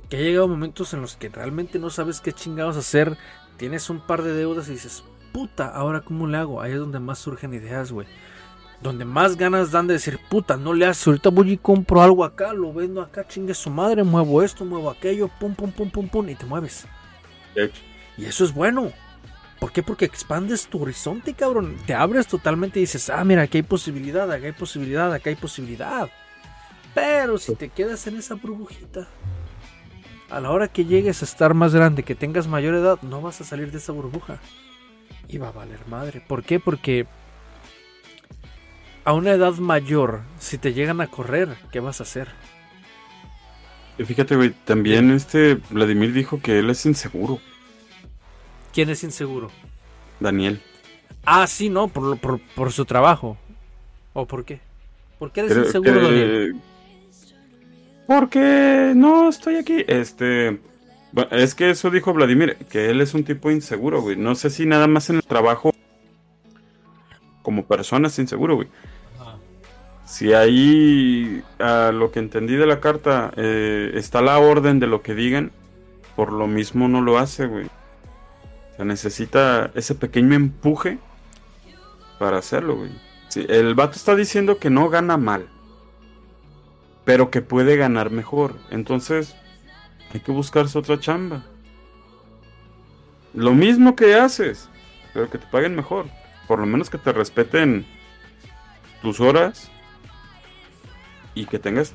que ha llegado momentos en los que realmente no sabes qué chingados hacer, tienes un par de deudas y dices, puta, ahora cómo le hago? Ahí es donde más surgen ideas, güey. Donde más ganas dan de decir, puta, no le haces, ahorita voy y compro algo acá, lo vendo acá, chingue su madre, muevo esto, muevo aquello, pum, pum, pum, pum, pum, y te mueves. Y eso es bueno. ¿Por qué? Porque expandes tu horizonte, cabrón. Te abres totalmente y dices, ah, mira, aquí hay posibilidad, acá hay posibilidad, acá hay posibilidad. Pero si te quedas en esa burbujita, a la hora que llegues a estar más grande, que tengas mayor edad, no vas a salir de esa burbuja. Y va a valer madre. ¿Por qué? Porque a una edad mayor, si te llegan a correr, ¿qué vas a hacer? y fíjate, güey, también este Vladimir dijo que él es inseguro. ¿Quién es inseguro? Daniel. Ah, sí, no, por, por, por su trabajo. ¿O por qué? ¿Por qué eres inseguro, Daniel? Porque no estoy aquí. Este. Es que eso dijo Vladimir, que él es un tipo inseguro, güey. No sé si nada más en el trabajo como persona es inseguro, güey. Si ahí, a lo que entendí de la carta, eh, está la orden de lo que digan, por lo mismo no lo hace, güey. O sea, necesita ese pequeño empuje para hacerlo, güey. el vato está diciendo que no gana mal, pero que puede ganar mejor. Entonces, hay que buscarse otra chamba. Lo mismo que haces, pero que te paguen mejor. Por lo menos que te respeten tus horas y que tengas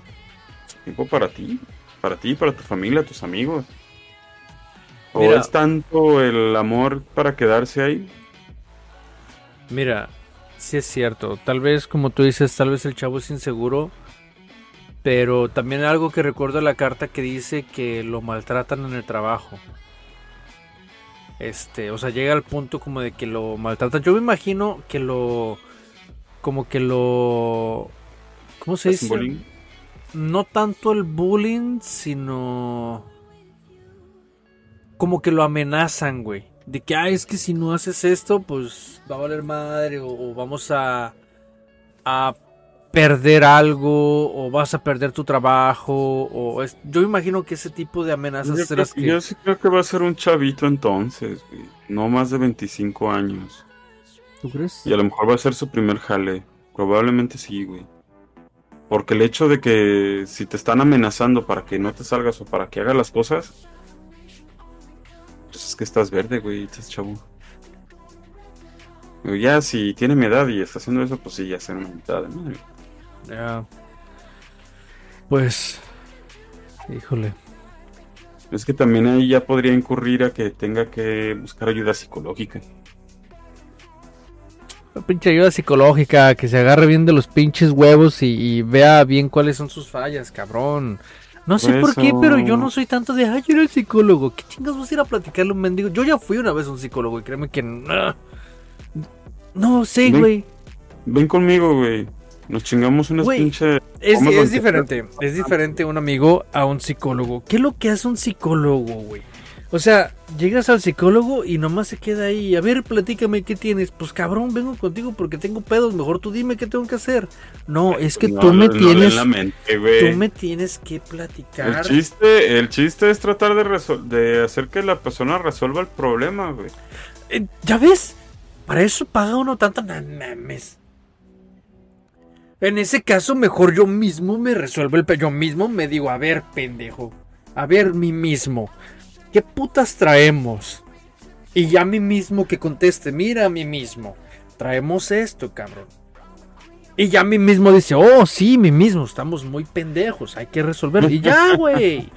tiempo para ti, para ti, para tu familia, tus amigos. ¿O es tanto el amor para quedarse ahí? Mira, sí es cierto. Tal vez, como tú dices, tal vez el chavo es inseguro. Pero también algo que recuerdo la carta que dice que lo maltratan en el trabajo. Este, o sea, llega al punto como de que lo maltratan. Yo me imagino que lo. Como que lo. ¿Cómo se dice? Bullying? No tanto el bullying, sino. Como que lo amenazan, güey. De que, ah, es que si no haces esto, pues va a valer madre. O, vamos a. a perder algo. O vas a perder tu trabajo. O yo imagino que ese tipo de amenazas. Yo, creo, que... yo sí creo que va a ser un chavito entonces, güey. No más de 25 años. ¿Tú crees? Y a lo mejor va a ser su primer jale. Probablemente sí, güey. Porque el hecho de que si te están amenazando para que no te salgas o para que hagas las cosas, pues es que estás verde, güey, estás chavo. Ya si tiene mi edad y está haciendo eso, pues sí, ya será una mitad de madre. Ya. Pues, híjole. Es que también ahí ya podría incurrir a que tenga que buscar ayuda psicológica pinche ayuda psicológica, que se agarre bien de los pinches huevos y, vea bien cuáles son sus fallas, cabrón. No sé por qué, pero yo no soy tanto de, ay, yo era el psicólogo. ¿Qué chingas vas a ir a platicarle a un mendigo? Yo ya fui una vez un psicólogo y créeme que... no sé, güey. Ven, conmigo, güey. Nos chingamos unas pinches... Es, es diferente, es diferente un amigo a un psicólogo. ¿Qué es lo que hace un psicólogo, güey? O sea, llegas al psicólogo y nomás se queda ahí. A ver, platícame qué tienes. Pues cabrón, vengo contigo porque tengo pedos. Mejor tú dime qué tengo que hacer. No, es que tú me tienes. tú me tienes que platicar. El chiste, el chiste es tratar de, de hacer que la persona resuelva el problema, güey. Eh, ¿Ya ves? Para eso paga uno tanto. mames. En ese caso, mejor yo mismo me resuelvo el. Yo mismo me digo, a ver, pendejo. A ver, mí mismo. ¿Qué putas traemos? Y ya a mí mismo que conteste, mira a mí mismo, traemos esto, cabrón. Y ya a mí mismo dice, oh, sí, mí mismo, estamos muy pendejos, hay que resolverlo. Y ya, güey.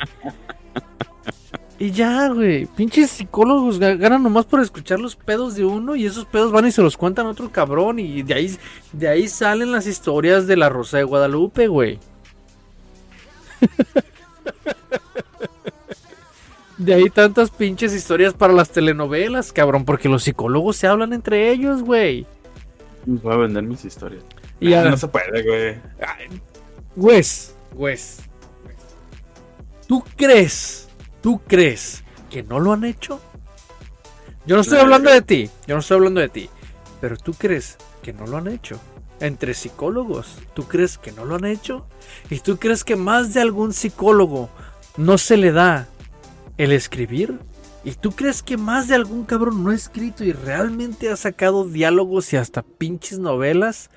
Y ya, güey. Pinches psicólogos ganan nomás por escuchar los pedos de uno y esos pedos van y se los cuentan a otro cabrón. Y de ahí, de ahí salen las historias de la Rosa de Guadalupe, güey. De ahí tantas pinches historias para las telenovelas, cabrón, porque los psicólogos se hablan entre ellos, güey. Voy a vender mis historias. Y no se puede, güey. Wes, Wes. ¿Tú crees, tú crees que no lo han hecho? Yo no estoy hablando de ti, yo no estoy hablando de ti. Pero tú crees que no lo han hecho. Entre psicólogos, ¿tú crees que no lo han hecho? ¿Y tú crees que más de algún psicólogo no se le da el escribir. ¿Y tú crees que más de algún cabrón no ha escrito y realmente ha sacado diálogos y hasta pinches novelas?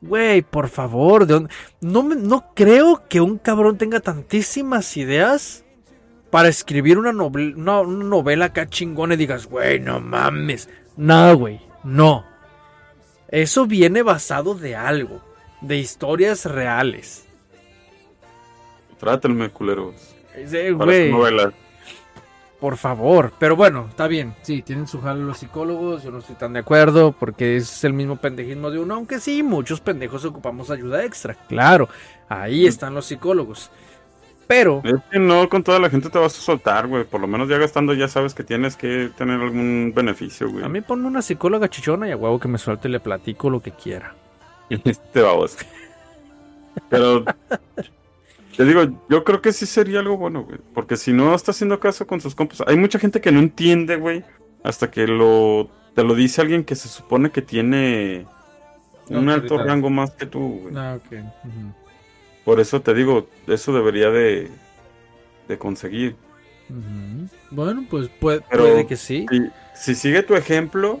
Güey, por favor, ¿de no, no creo que un cabrón tenga tantísimas ideas para escribir una, novela, una, novela acá chingona y digas, güey, no mames. No, güey, no. Eso viene basado de algo, de historias reales. Trátenme, culeros. güey. Por favor. Pero bueno, está bien. Sí, tienen su jalo los psicólogos. Yo no estoy tan de acuerdo porque es el mismo pendejismo de uno. Aunque sí, muchos pendejos ocupamos ayuda extra. Claro, ahí están los psicólogos. Pero. Es que no con toda la gente te vas a soltar, güey. Por lo menos ya gastando ya sabes que tienes que tener algún beneficio, güey. A mí ponme una psicóloga chichona y a huevo que me suelte y le platico lo que quiera. Este vamos. Pero. te digo, yo creo que sí sería algo bueno, güey. Porque si no está haciendo caso con sus compas. Hay mucha gente que no entiende, güey. Hasta que lo. Te lo dice alguien que se supone que tiene. Un alto rango más que tú, güey. Ah, ok. Ujú. Por eso te digo, eso debería de. De conseguir. Bueno, pues puede, Pero- puede que sí. Si, si sigue tu ejemplo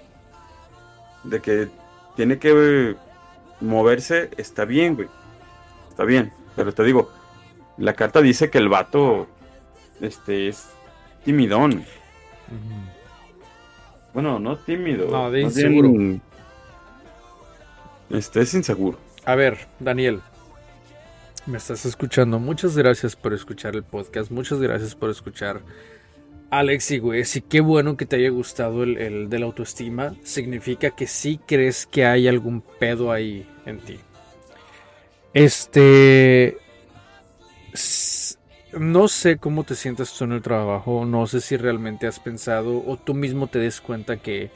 de que tiene que moverse, está bien, güey. Está bien. Pero te digo, la carta dice que el vato este es timidón. Bueno, no tímido. No, de más inseguro. bien, este es inseguro. A ver, Daniel. Me estás escuchando. Muchas gracias por escuchar el podcast. Muchas gracias por escuchar Alex y güey. Sí, qué bueno que te haya gustado el, el de la autoestima. Significa que sí crees que hay algún pedo ahí en ti. Este. No sé cómo te sientes tú en el trabajo. No sé si realmente has pensado o tú mismo te des cuenta que,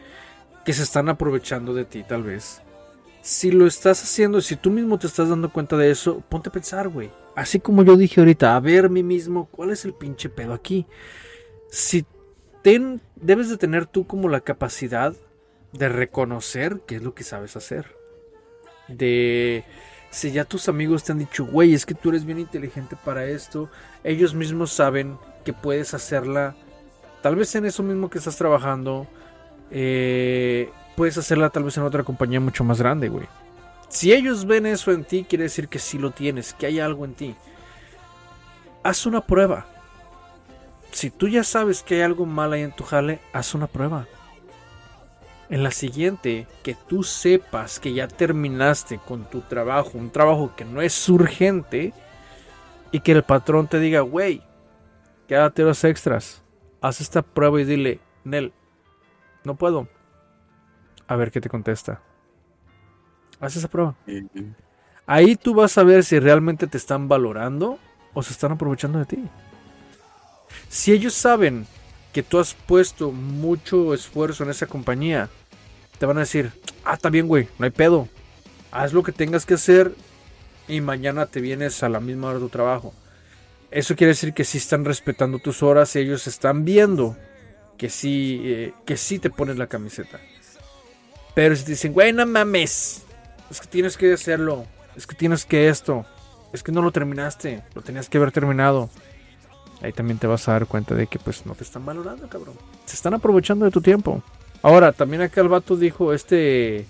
que se están aprovechando de ti, tal vez si lo estás haciendo, si tú mismo te estás dando cuenta de eso, ponte a pensar, güey. Así como yo dije ahorita, a ver mí mismo, ¿cuál es el pinche pedo aquí? Si ten, debes de tener tú como la capacidad de reconocer qué es lo que sabes hacer. De si ya tus amigos te han dicho, güey, es que tú eres bien inteligente para esto, ellos mismos saben que puedes hacerla, tal vez en eso mismo que estás trabajando, eh, puedes hacerla tal vez en otra compañía mucho más grande, güey. Si ellos ven eso en ti, quiere decir que sí lo tienes, que hay algo en ti. Haz una prueba. Si tú ya sabes que hay algo mal ahí en tu jale, haz una prueba. En la siguiente, que tú sepas que ya terminaste con tu trabajo, un trabajo que no es urgente, y que el patrón te diga, güey, quédate horas extras, haz esta prueba y dile, Nel, no puedo. A ver qué te contesta. Haz esa prueba. Ahí tú vas a ver si realmente te están valorando o se están aprovechando de ti. Si ellos saben que tú has puesto mucho esfuerzo en esa compañía, te van a decir, ah, está bien, güey, no hay pedo. Haz lo que tengas que hacer y mañana te vienes a la misma hora de tu trabajo. Eso quiere decir que sí están respetando tus horas y ellos están viendo que sí, eh, que sí te pones la camiseta. Pero si te dicen, güey, no mames, es que tienes que hacerlo, es que tienes que esto, es que no lo terminaste, lo tenías que haber terminado. Ahí también te vas a dar cuenta de que pues no te están valorando, cabrón. Se están aprovechando de tu tiempo. Ahora, también acá el vato dijo, este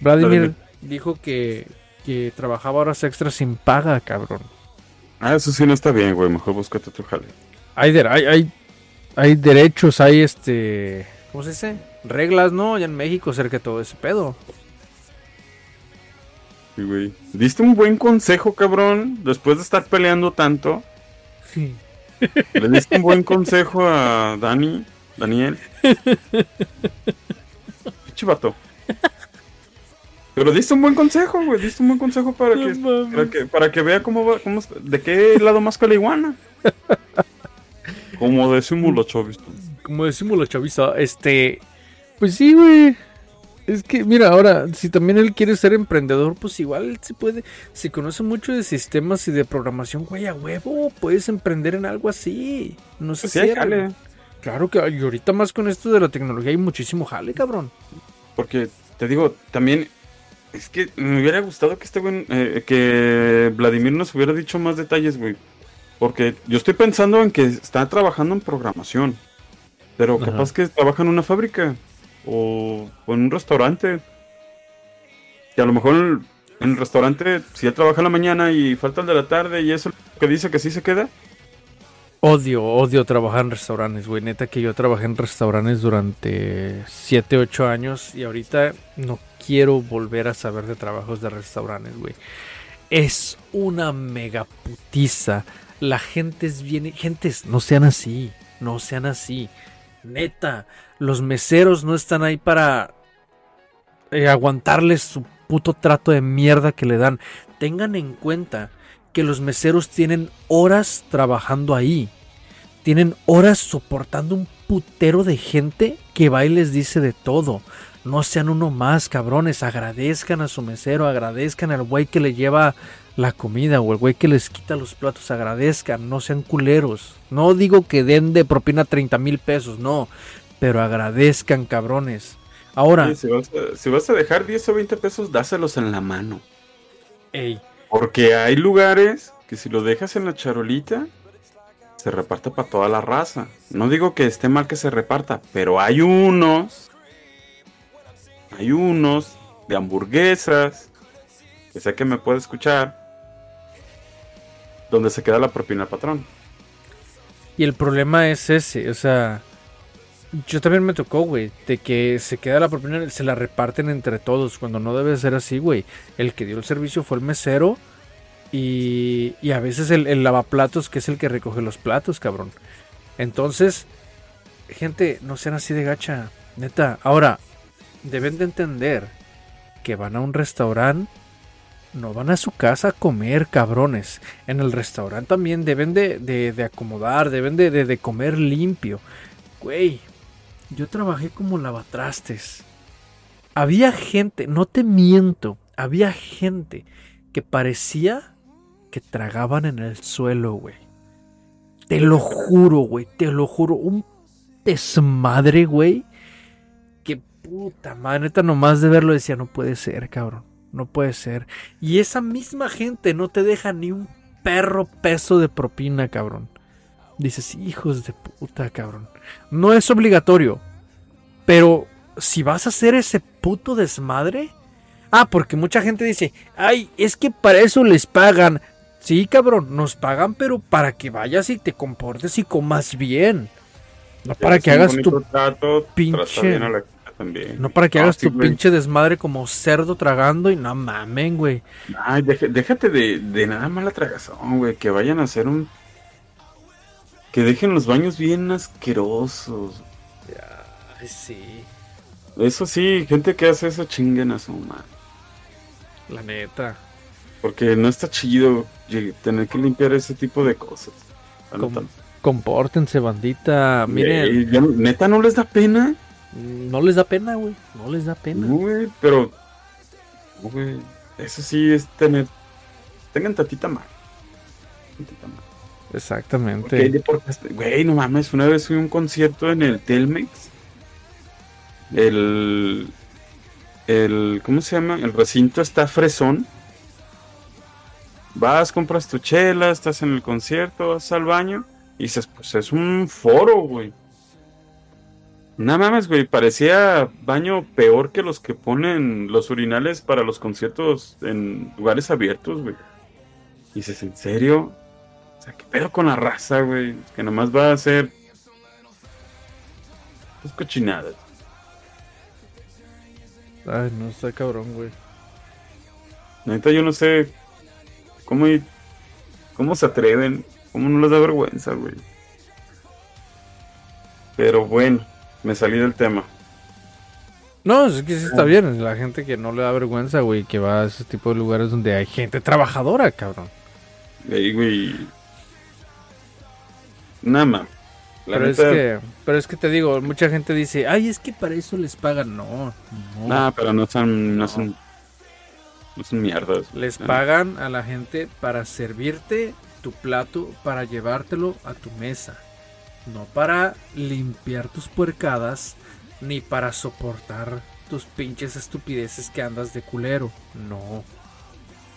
Vladimir Vladimir. dijo que, que trabajaba horas extras sin paga, cabrón. Ah, eso sí no está bien, güey. Mejor búscate otro jale. Hay, hay, hay, hay derechos, hay este, ¿cómo se dice? Reglas, ¿no? Ya en México acerca de todo ese pedo. Sí, güey. Diste un buen consejo, cabrón. Después de estar peleando tanto. Le diste un buen consejo a Dani. Daniel. Pinche vato. Pero diste un buen consejo, güey. Diste un buen consejo para, No que, para que para que vea cómo va, cómo, de qué lado más que la iguana. Como decimos los chovis. como decimos la chaviza, este, pues sí, güey. Es que, mira, ahora, si también él quiere ser emprendedor, pues igual se puede, si conoce mucho de sistemas y de programación, güey, a huevo, puedes emprender en algo así. No Sí, hay cierren. jale. Claro que y ahorita más con esto de la tecnología hay muchísimo jale, cabrón. Porque te digo, también es que me hubiera gustado que este güey, eh, que Vladimir nos hubiera dicho más detalles, güey. Porque yo estoy pensando en que está trabajando en programación. Pero Ajá. capaz que trabaja en una fábrica o, o en un restaurante. Que a lo mejor en el restaurante, si él trabaja en la mañana y falta el de la tarde y eso que dice que sí se queda. Odio, odio trabajar en restaurantes, güey. Neta que yo trabajé en restaurantes durante 7, 8 años y ahorita no quiero volver a saber de trabajos de restaurantes, güey. Es una mega putiza. La gente es bien... Gentes, no sean así. No sean así. Neta, los meseros no están ahí para eh, aguantarles su puto trato de mierda que le dan. Tengan en cuenta que los meseros tienen horas trabajando ahí. Tienen horas soportando un putero de gente que va y les dice de todo. No sean uno más, cabrones. Agradezcan a su mesero, agradezcan al güey que le lleva la comida o el güey que les quita los platos. Agradezcan, no sean culeros. No digo que den de propina 30 mil pesos, no. Pero agradezcan, cabrones. Ahora. si, vas a, dejar 10 o 20 pesos, dáselos en la mano. Ey. Porque hay lugares que si lo dejas en la charolita, se reparte para toda la raza. No digo que esté mal que se reparta, pero hay unos. Hay unos de hamburguesas. Que sé que me puede escuchar. Donde se queda la propina patrón. Y el problema es ese, o sea, yo también me tocó, güey, de que se queda la propina, se la reparten entre todos, cuando no debe ser así, güey. El que dio el servicio fue el mesero y, y a veces el, lavaplatos, que es el que recoge los platos, cabrón. Entonces, gente, no sean así de gacha, neta. Ahora, deben de entender que van a un restaurante, no van a su casa a comer, cabrones. En el restaurante también deben de, acomodar, deben de, de comer limpio. Güey, yo trabajé como lavatrastes. Había gente, no te miento, había gente que parecía que tragaban en el suelo, güey. Te lo juro, güey, te lo juro. Un desmadre, güey. Que puta madre, neta, nomás de verlo decía, no puede ser, cabrón. No puede ser. Y esa misma gente no te deja ni un perro peso de propina, cabrón. Dices, hijos de puta, cabrón. No es obligatorio. Pero si vas a hacer ese puto desmadre. Ah, porque mucha gente dice, ay, es que para eso les pagan. Sí, cabrón, nos pagan, pero para que vayas y te comportes y comas bien. No para que hagas tu pinche. No para que hagas tu pinche desmadre como cerdo tragando y no mamen, güey. Ay, déjate de, de nada más la tragazón, güey. Que vayan a hacer un que dejen los baños bien asquerosos. Ay, sí. Eso sí, gente que hace eso chinguen a su madre. La neta. Porque no está chido tener que limpiar ese tipo de cosas. compórtense, bandita. Miren. ¿Neta no les da pena? No les da pena, güey. No les da pena. Güey, pero. Güey, eso sí es tener. Tengan tatita mal. Tatita mal. Exactamente. Güey, no mames, una vez fui a un concierto en el Telmex. El. El. ¿Cómo se llama? El recinto está fresón. Vas, compras tu chela, estás en el concierto, vas al baño y dices, pues es un foro, güey. No mames, güey, parecía baño peor que los que ponen los urinales para los conciertos en lugares abiertos, güey. Y dices, ¿en serio? ¿Qué pedo con la raza, güey? Que nomás va a hacer. Pues cochinadas. Ay, no está cabrón, güey. Neta, yo no sé cómo, cómo se atreven, cómo no les da vergüenza, güey. Pero bueno, me salí del tema. No, es que sí está bien. La gente que no le da vergüenza, güey, que va a ese tipo de lugares donde hay gente trabajadora, cabrón. Ey, güey, Nada más. Pero es, que, pero es que te digo, mucha gente dice, ay, es que para eso les pagan. No, no. Nah, pero no son, no son, no son mierdas. Les pagan a la gente para servirte tu plato, para llevártelo a tu mesa. No para limpiar tus puercadas, ni para soportar tus pinches estupideces que andas de culero. No.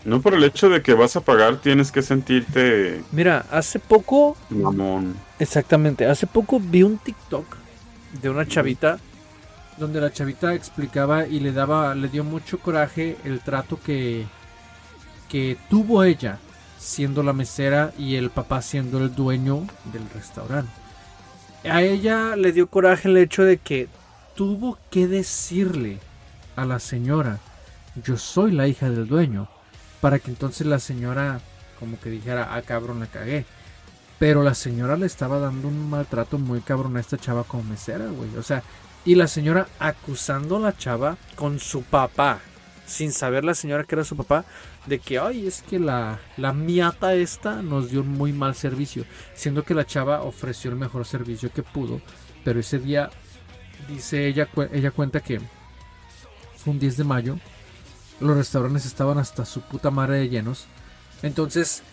No por el hecho de que vas a pagar tienes que sentirte... Mira, hace poco... Mamón. Exactamente, hace poco vi un TikTok de una chavita donde la chavita explicaba y le daba, le dio mucho coraje el trato que, que tuvo ella siendo la mesera y el papá siendo el dueño del restaurante. A ella le dio coraje el hecho de que tuvo que decirle a la señora, yo soy la hija del dueño para que entonces la señora como que dijera, ah cabrón, la cagué. Pero la señora le estaba dando un maltrato muy cabrón a esta chava como mesera, güey. O sea, y la señora acusando a la chava con su papá. sin saber la señora que era su papá, de que, ay, es que la, la miata esta nos dio un muy mal servicio, siendo que la chava ofreció el mejor servicio que pudo, pero ese día, dice ella, ella cuenta que fue un 10 de mayo, los restaurantes estaban hasta su puta madre de llenos, entonces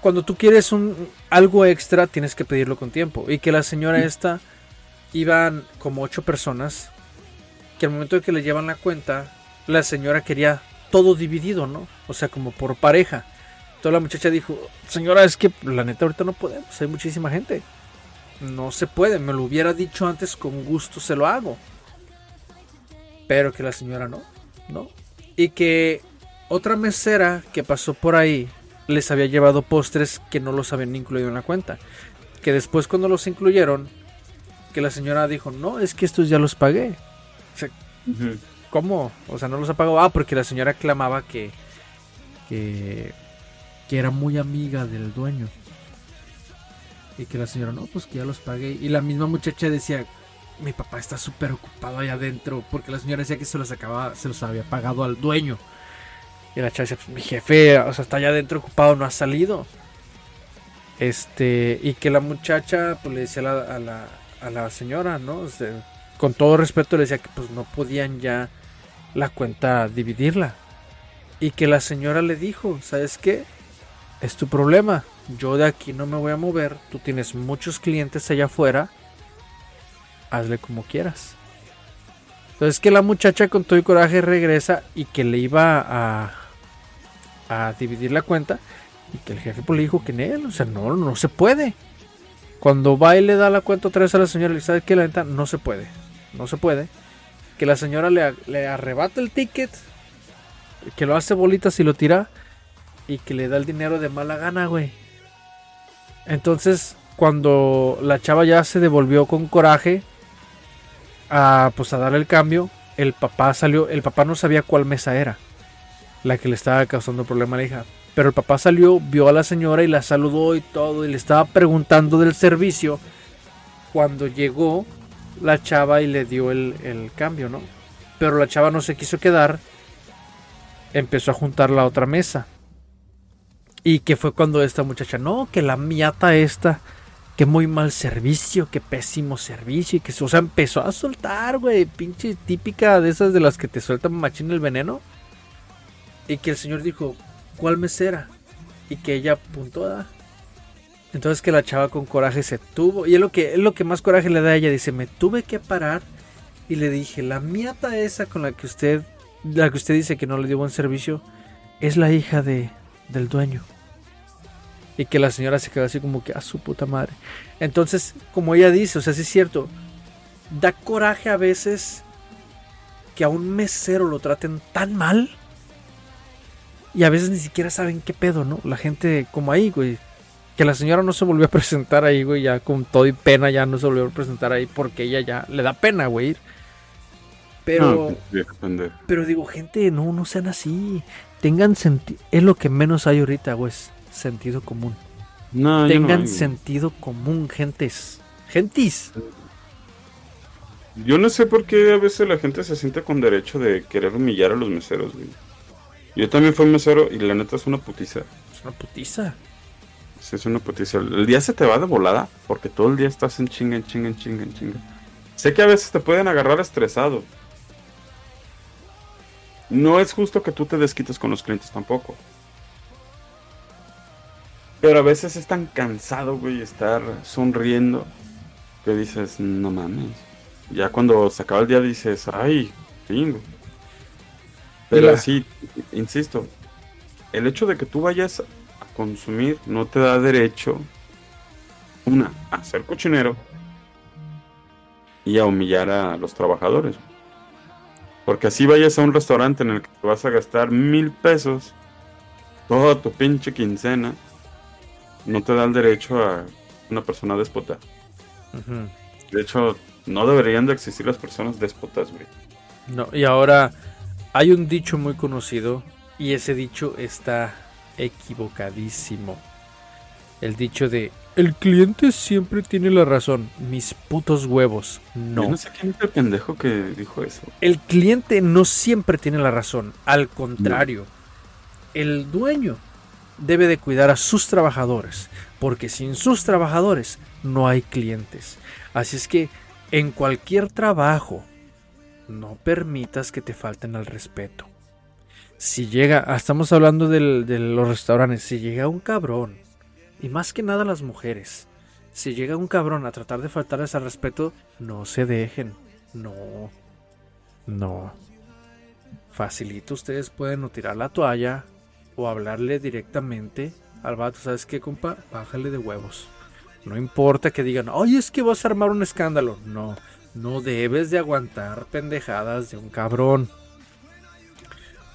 cuando tú quieres un algo extra tienes que pedirlo con tiempo. Y que la señora esta iban como ocho personas que al momento de que le llevan la cuenta la señora quería todo dividido no o sea como por pareja. Toda la muchacha dijo señora es que la neta ahorita no podemos hay muchísima gente. No se puede me lo hubiera dicho antes con gusto se lo hago pero que la señora no no y que otra mesera que pasó por ahí les había llevado postres que no los habían incluido en la cuenta. Que después cuando los incluyeron, que la señora dijo, no, es que estos ya los pagué. O sea, ¿Cómo? O sea, no los ha pagado. Ah, porque la señora clamaba que, que, que era muy amiga del dueño. Y que la señora, no, pues que ya los pagué. Y la misma muchacha decía, mi papá está súper ocupado ahí adentro. Porque la señora decía que se los, acaba, se los había pagado al dueño. Y la chava dice, pues, mi jefe, o sea, está allá adentro ocupado, no ha salido. Este, y que la muchacha, pues le decía a la, a la, señora, ¿no? con todo respeto le decía que pues no podían ya la cuenta dividirla. Y que la señora le dijo, ¿sabes qué? Es tu problema. Yo de aquí no me voy a mover. Tú tienes muchos clientes allá afuera. Hazle como quieras. Entonces que la muchacha con todo el coraje regresa y que le iba a, a dividir la cuenta y que el jefe pues, le dijo que en él, o sea, no, no se puede. Cuando va y le da la cuenta otra vez a la señora, le sabe que la venta no se puede, no se puede. Que la señora le, le arrebata el ticket, que lo hace bolitas y lo tira y que le da el dinero de mala gana, güey. Entonces, cuando la chava ya se devolvió con coraje a pues a darle el cambio, el papá salió, el papá no sabía cuál mesa era la que le estaba causando problema a la hija. Pero el papá salió, vio a la señora y la saludó y todo, y le estaba preguntando del servicio. Cuando llegó la chava y le dio el, cambio, ¿no? Pero la chava no se quiso quedar, empezó a juntar la otra mesa. Y que fue cuando esta muchacha, no, que la miata esta, que muy mal servicio, que pésimo servicio, y que, o sea, empezó a soltar, güey, pinche típica de esas de las que te sueltan machín el veneno. Y que el señor dijo, ¿cuál mesera? Y que ella apuntó, a Entonces que la chava con coraje se tuvo. Y es lo que, es lo que más coraje le da a ella. Dice, me tuve que parar. Y le dije, la miata esa con la que usted, la que usted dice que no le dio buen servicio, es la hija de, del dueño. Y que la señora se quedó así como que a su puta madre. Entonces, como ella dice, o sea, sí es cierto. Da coraje a veces que a un mesero lo traten tan mal y a veces ni siquiera saben qué pedo, ¿no? La gente como ahí, güey. Que la señora no se volvió a presentar ahí, güey. Ya con todo y pena ya no se volvió a presentar ahí porque ella ya le da pena, güey. Pero... pero digo, gente, no, no sean así. Tengan sentido... Es lo que menos hay ahorita, güey. Sentido común. No, Tengan sentido común, gentes. Gentis. Yo no sé por qué a veces la gente se siente con derecho de querer humillar a los meseros, güey. Yo también fui mesero y la neta es una putiza. Es una putiza. Sí, es una putiza. El día se te va de volada porque todo el día estás en chinga, en chinga, en chinga, en chinga. Sé que a veces te pueden agarrar estresado. No es justo que tú te desquites con los clientes tampoco. Pero a veces es tan cansado, güey, estar sonriendo que dices, no mames. Ya cuando se acaba el día dices, ay, chingo. Pero sí, insisto, el hecho de que tú vayas a consumir no te da derecho, una, a ser cochinero y a humillar a los trabajadores. Porque así vayas a un restaurante en el que te vas a gastar mil pesos, toda tu pinche quincena, no te da el derecho a una persona déspota. De hecho, no deberían de existir las personas déspotas, güey. No, y ahora hay un dicho muy conocido y ese dicho está equivocadísimo. El dicho de el cliente siempre tiene la razón. Mis putos huevos. No. Yo no sé quién es el pendejo que dijo eso. El cliente no siempre tiene la razón. Al contrario, el dueño debe de cuidar a sus trabajadores. Porque sin sus trabajadores no hay clientes. Así es que en cualquier trabajo no permitas que te falten al respeto. Si llega, ah, estamos hablando de los restaurantes, si llega un cabrón, y más que nada las mujeres, si llega un cabrón a tratar de faltarles al respeto, no se dejen, no, no. Facilito, ustedes pueden tirar la toalla o hablarle directamente al vato, ¿sabes qué, compa? Bájale de huevos. No importa que digan, oye, es que vas a armar un escándalo. No, no debes de aguantar pendejadas de un cabrón.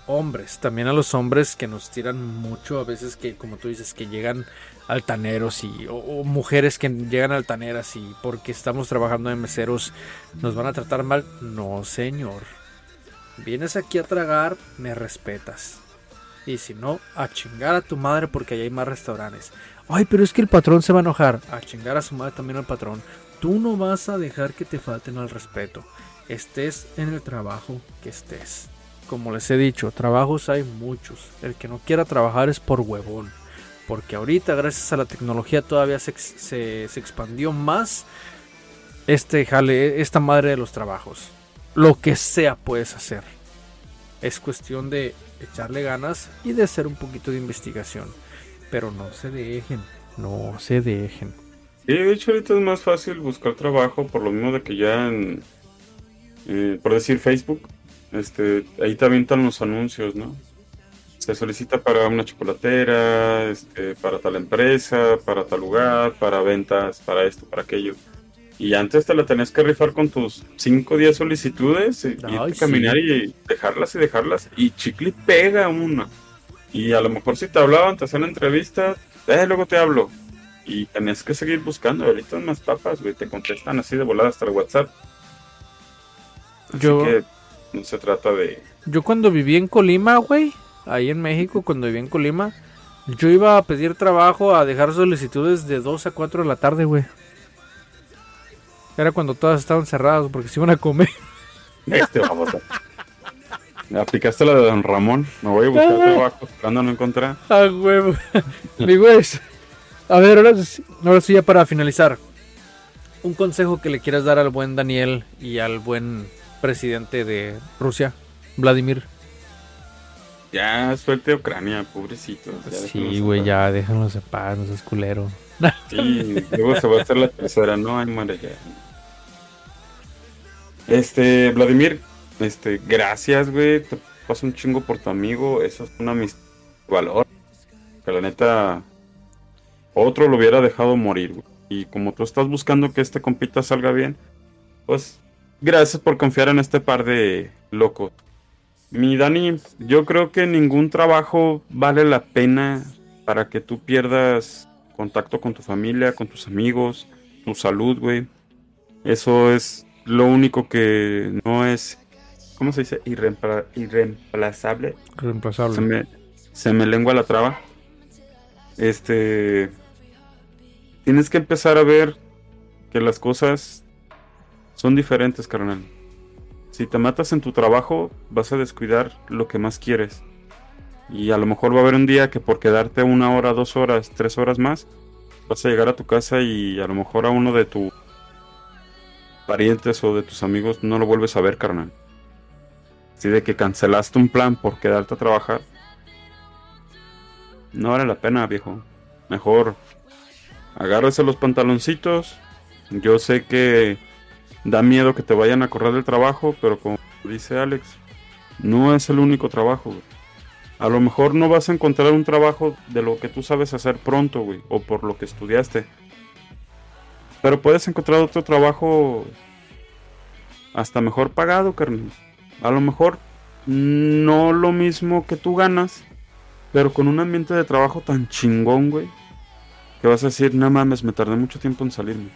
Hombres, también a los hombres que nos tiran mucho, a veces que, como tú dices, que llegan altaneros y, o, mujeres que llegan altaneras y porque estamos trabajando en meseros nos van a tratar mal. No, señor. Vienes aquí a tragar, me respetas. Y si no, a chingar a tu madre porque allá hay más restaurantes. Ay, pero es que el patrón se va a enojar. A chingar a su madre también al patrón. Tú no vas a dejar que te falten al respeto. Estés en el trabajo que estés. Como les he dicho, trabajos hay muchos. El que no quiera trabajar es por huevón. Porque ahorita, gracias a la tecnología, todavía se, se, expandió más este jale, esta madre de los trabajos. Lo que sea puedes hacer. Es cuestión de echarle ganas y de hacer un poquito de investigación. Pero no se dejen, no se dejen. Y de hecho ahorita es más fácil buscar trabajo por lo mismo de que ya en, eh, por decir Facebook, este, ahí te avientan los anuncios, ¿no? Se solicita para una chocolatera, este, para tal empresa, para tal lugar, para ventas, para esto, para aquello. Y antes te la tenías que rifar con tus 5 días solicitudes, y, caminar y dejarlas y dejarlas. Y chicle pega una. Y a lo mejor si te hablaban, te hacían entrevista, eh, luego te hablo y tenías que seguir buscando. Ahorita más papas, güey, te contestan así de volada hasta el WhatsApp. Así yo, que no se trata de. Yo cuando viví en Colima, güey, ahí en México, cuando viví en Colima, yo iba a pedir trabajo, a dejar solicitudes de 2 a 4 de la tarde, güey. Era cuando todas estaban cerradas porque se iban a comer. Este vamos a... Aplicaste la de Don Ramón. Me voy a buscar ah. trabajo esperando no encontrar. Ah, huevo. Mi güey. A ver, ahora, ahora sí ya para finalizar. Un consejo que le quieras dar al buen Daniel y al buen presidente de Rusia, Vladimir. Ya, suelte a Ucrania, pobrecito. Sí, güey, ya, déjanos en paz, no seas culero. Sí, luego se va a hacer la tercera, no, hay madre ya. Este, Vladimir, este, gracias, güey. Te paso un chingo por tu amigo. Eso es una mis valor. Que la neta, otro lo hubiera dejado morir, Y como tú estás buscando que este compita salga bien, pues gracias por confiar en este par de locos. Mi Dani, yo creo que ningún trabajo vale la pena para que tú pierdas contacto con tu familia, con tus amigos, tu salud, güey. Eso es lo único que no es, ¿cómo se dice? irreemplazable. Reemplazable. Se me, se me lengua la traba. Este, tienes que empezar a ver que las cosas son diferentes, carnal. Si te matas en tu trabajo, vas a descuidar lo que más quieres. Y a lo mejor va a haber un día que por quedarte una hora, dos horas, tres horas más, vas a llegar a tu casa y a lo mejor a uno de tus parientes o de tus amigos no lo vuelves a ver, carnal. Si de que cancelaste un plan por quedarte a trabajar, no vale la pena, viejo. Mejor agárrese los pantaloncitos. Yo sé que da miedo que te vayan a correr del trabajo, pero como dice Alex, no es el único trabajo. A lo mejor no vas a encontrar un trabajo de lo que tú sabes hacer pronto, güey, o por lo que estudiaste. Pero puedes encontrar otro trabajo hasta mejor pagado, carnal. A lo mejor no lo mismo que tú ganas, pero con un ambiente de trabajo tan chingón, güey, que vas a decir, no mames, me tardé mucho tiempo en salirme.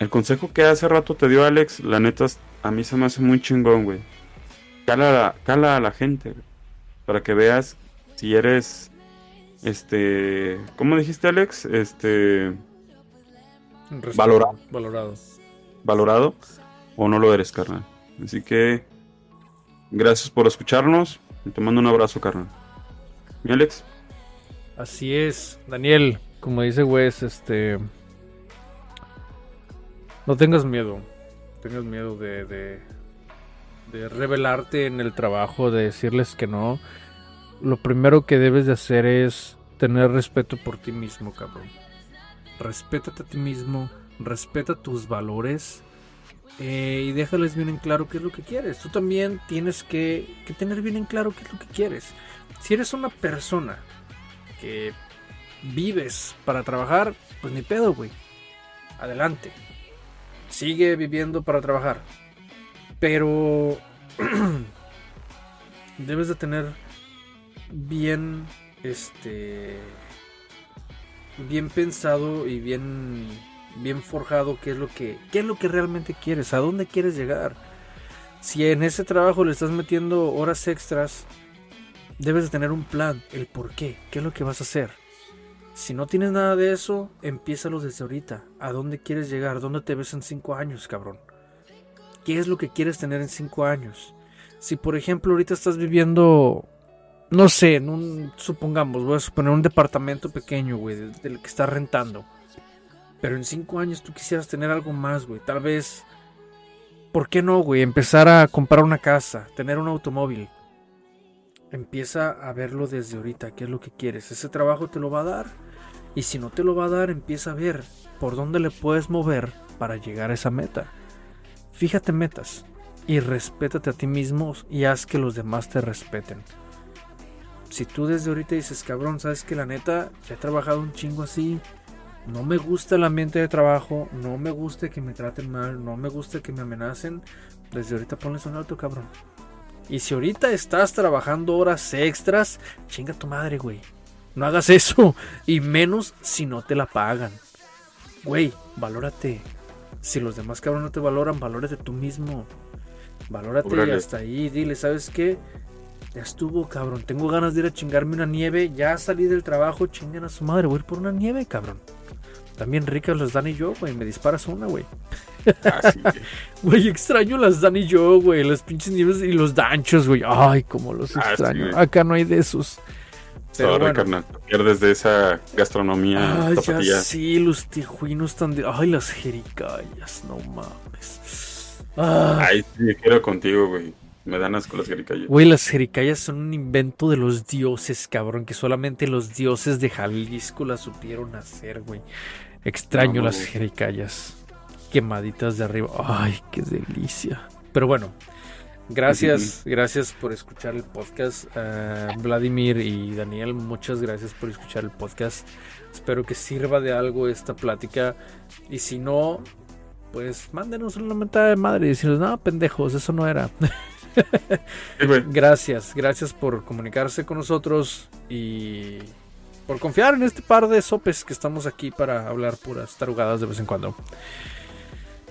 El consejo que hace rato te dio Alex, la neta, a mí se me hace muy chingón, güey. Cala, a la gente, para que veas si eres este, ¿cómo dijiste Alex? Este, Valorado. Valorado. valorado o no lo eres, carnal. Así que gracias por escucharnos y te mando un abrazo, carnal. ¿Y Alex? Así es, Daniel, como dice Wes, este... No tengas miedo, tengas miedo de, de, de revelarte en el trabajo, de decirles que no. Lo primero que debes de hacer es tener respeto por ti mismo, cabrón. Respétate a ti mismo, respeta tus valores eh, y déjales bien en claro qué es lo que quieres. Tú también tienes que, que tener bien en claro qué es lo que quieres. Si eres una persona que vives para trabajar, pues ni pedo, güey. Adelante. Sigue viviendo para trabajar. Pero debes de tener bien este bien pensado y bien bien forjado qué es lo que qué es lo que realmente quieres, a dónde quieres llegar. Si en ese trabajo le estás metiendo horas extras, debes de tener un plan, el por qué, qué es lo que vas a hacer. Si no tienes nada de eso, empiézalo desde ahorita. ¿A dónde quieres llegar? ¿Dónde te ves en cinco años, cabrón? ¿Qué es lo que quieres tener en cinco años? Si por ejemplo ahorita estás viviendo, no sé, en un, supongamos, voy a suponer un departamento pequeño, güey, del, que estás rentando. Pero en cinco años tú quisieras tener algo más, güey. Tal vez, ¿por qué no, güey? Empezar a comprar una casa, tener un automóvil. Empieza a verlo desde ahorita, qué es lo que quieres. Ese trabajo te lo va a dar. Y si no te lo va a dar, empieza a ver por dónde le puedes mover para llegar a esa meta. Fíjate metas y respétate a ti mismo y haz que los demás te respeten. Si tú desde ahorita dices, cabrón, sabes que la neta, ya he trabajado un chingo así, no me gusta el ambiente de trabajo, no me gusta que me traten mal, no me gusta que me amenacen, desde ahorita ponles un alto, cabrón. Y si ahorita estás trabajando horas extras, chinga tu madre, güey. No hagas eso. Y menos si no te la pagan. Güey, valórate. Si los demás cabrones no te valoran, valórate tú mismo. Valórate y Órale. hasta ahí. Dile, ¿sabes qué? Ya estuvo, cabrón. Tengo ganas de ir a chingarme una nieve. Ya salí del trabajo. Chingan a su madre. Voy a ir por una nieve, cabrón. También ricas las Dan y yo, güey. Me disparas una, güey. Ah, sí, güey. Extraño las Dan y yo, güey. Las pinches nieves y los danchos, güey. Ay, cómo los Ah, extraño. Acá no hay de esos. Pero Sorry, bueno. Pierdes de esa gastronomía Ay, ya tapatía. sí, los tejuinos tan de... Ay, las jericayas, no mames. Ah, Ay, sí, me quiero contigo, güey. Me dan asco las jericayas. Güey, las jericayas son un invento de los dioses, cabrón. Que solamente los dioses de Jalisco las supieron hacer, güey. Extraño No, las güey. jericayas. Quemaditas de arriba. Ay, qué delicia. Pero bueno, gracias, gracias por escuchar el podcast. Ah, Vladimir y Daniel, muchas gracias por escuchar el podcast. Espero que sirva de algo esta plática. Y si no, pues mándenos una mentada de madre y decirnos, no, pendejos, eso no era. Gracias, gracias por comunicarse con nosotros y por confiar en este par de sopes que estamos aquí para hablar puras tarugadas de vez en cuando.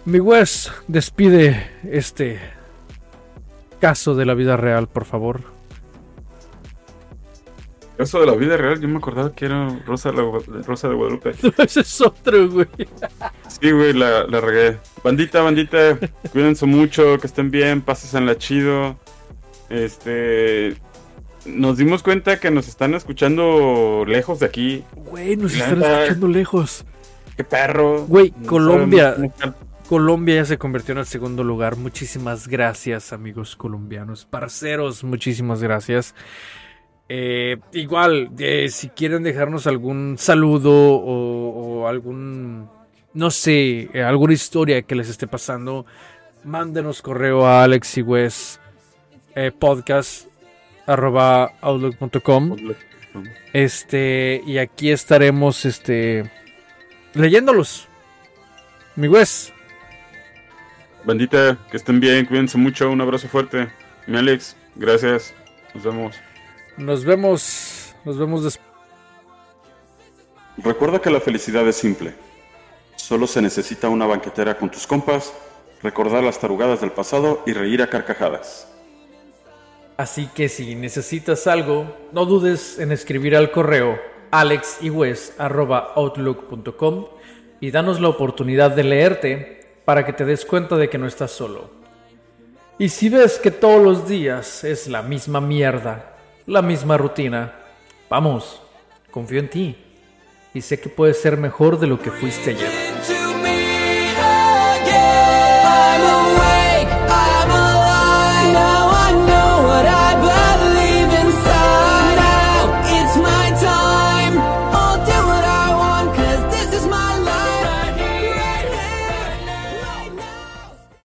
Mi Wes, despide este caso de la vida real, por favor. Eso de la vida real, yo me acordaba que era Rosa de, la- Rosa de Guadalupe. Ese es otro, güey. Sí, güey, la, la regué. Bandita, bandita, cuídense mucho, que estén bien, pásenla chido. Este. Nos dimos cuenta que nos están escuchando lejos de aquí. Güey, nos La están escuchando lejos. ¡Qué perro! Güey, No Colombia. Colombia ya se convirtió en el segundo lugar. Muchísimas gracias, amigos colombianos. Parceros, muchísimas gracias. Eh, igual, eh, si quieren dejarnos algún saludo o, o algún, no sé, eh, alguna historia que les esté pasando, mándenos correo a Alex y Wes eh, podcast arroba outlook.com este y aquí estaremos este leyéndolos mi Wes Bandita, que estén bien, cuídense mucho, un abrazo fuerte. Mi Alex, gracias. Nos vemos. Nos vemos. Nos vemos después. Recuerda que la felicidad es simple. Solo se necesita una banquetera con tus compas, recordar las tarugadas del pasado y reír a carcajadas. Así que si necesitas algo, no dudes en escribir al correo alexywes.outlook.com y danos la oportunidad de leerte para que te des cuenta de que no estás solo. Y si ves que todos los días es la misma mierda, la misma rutina, vamos, confío en ti y sé que puedes ser mejor de lo que fuiste ayer.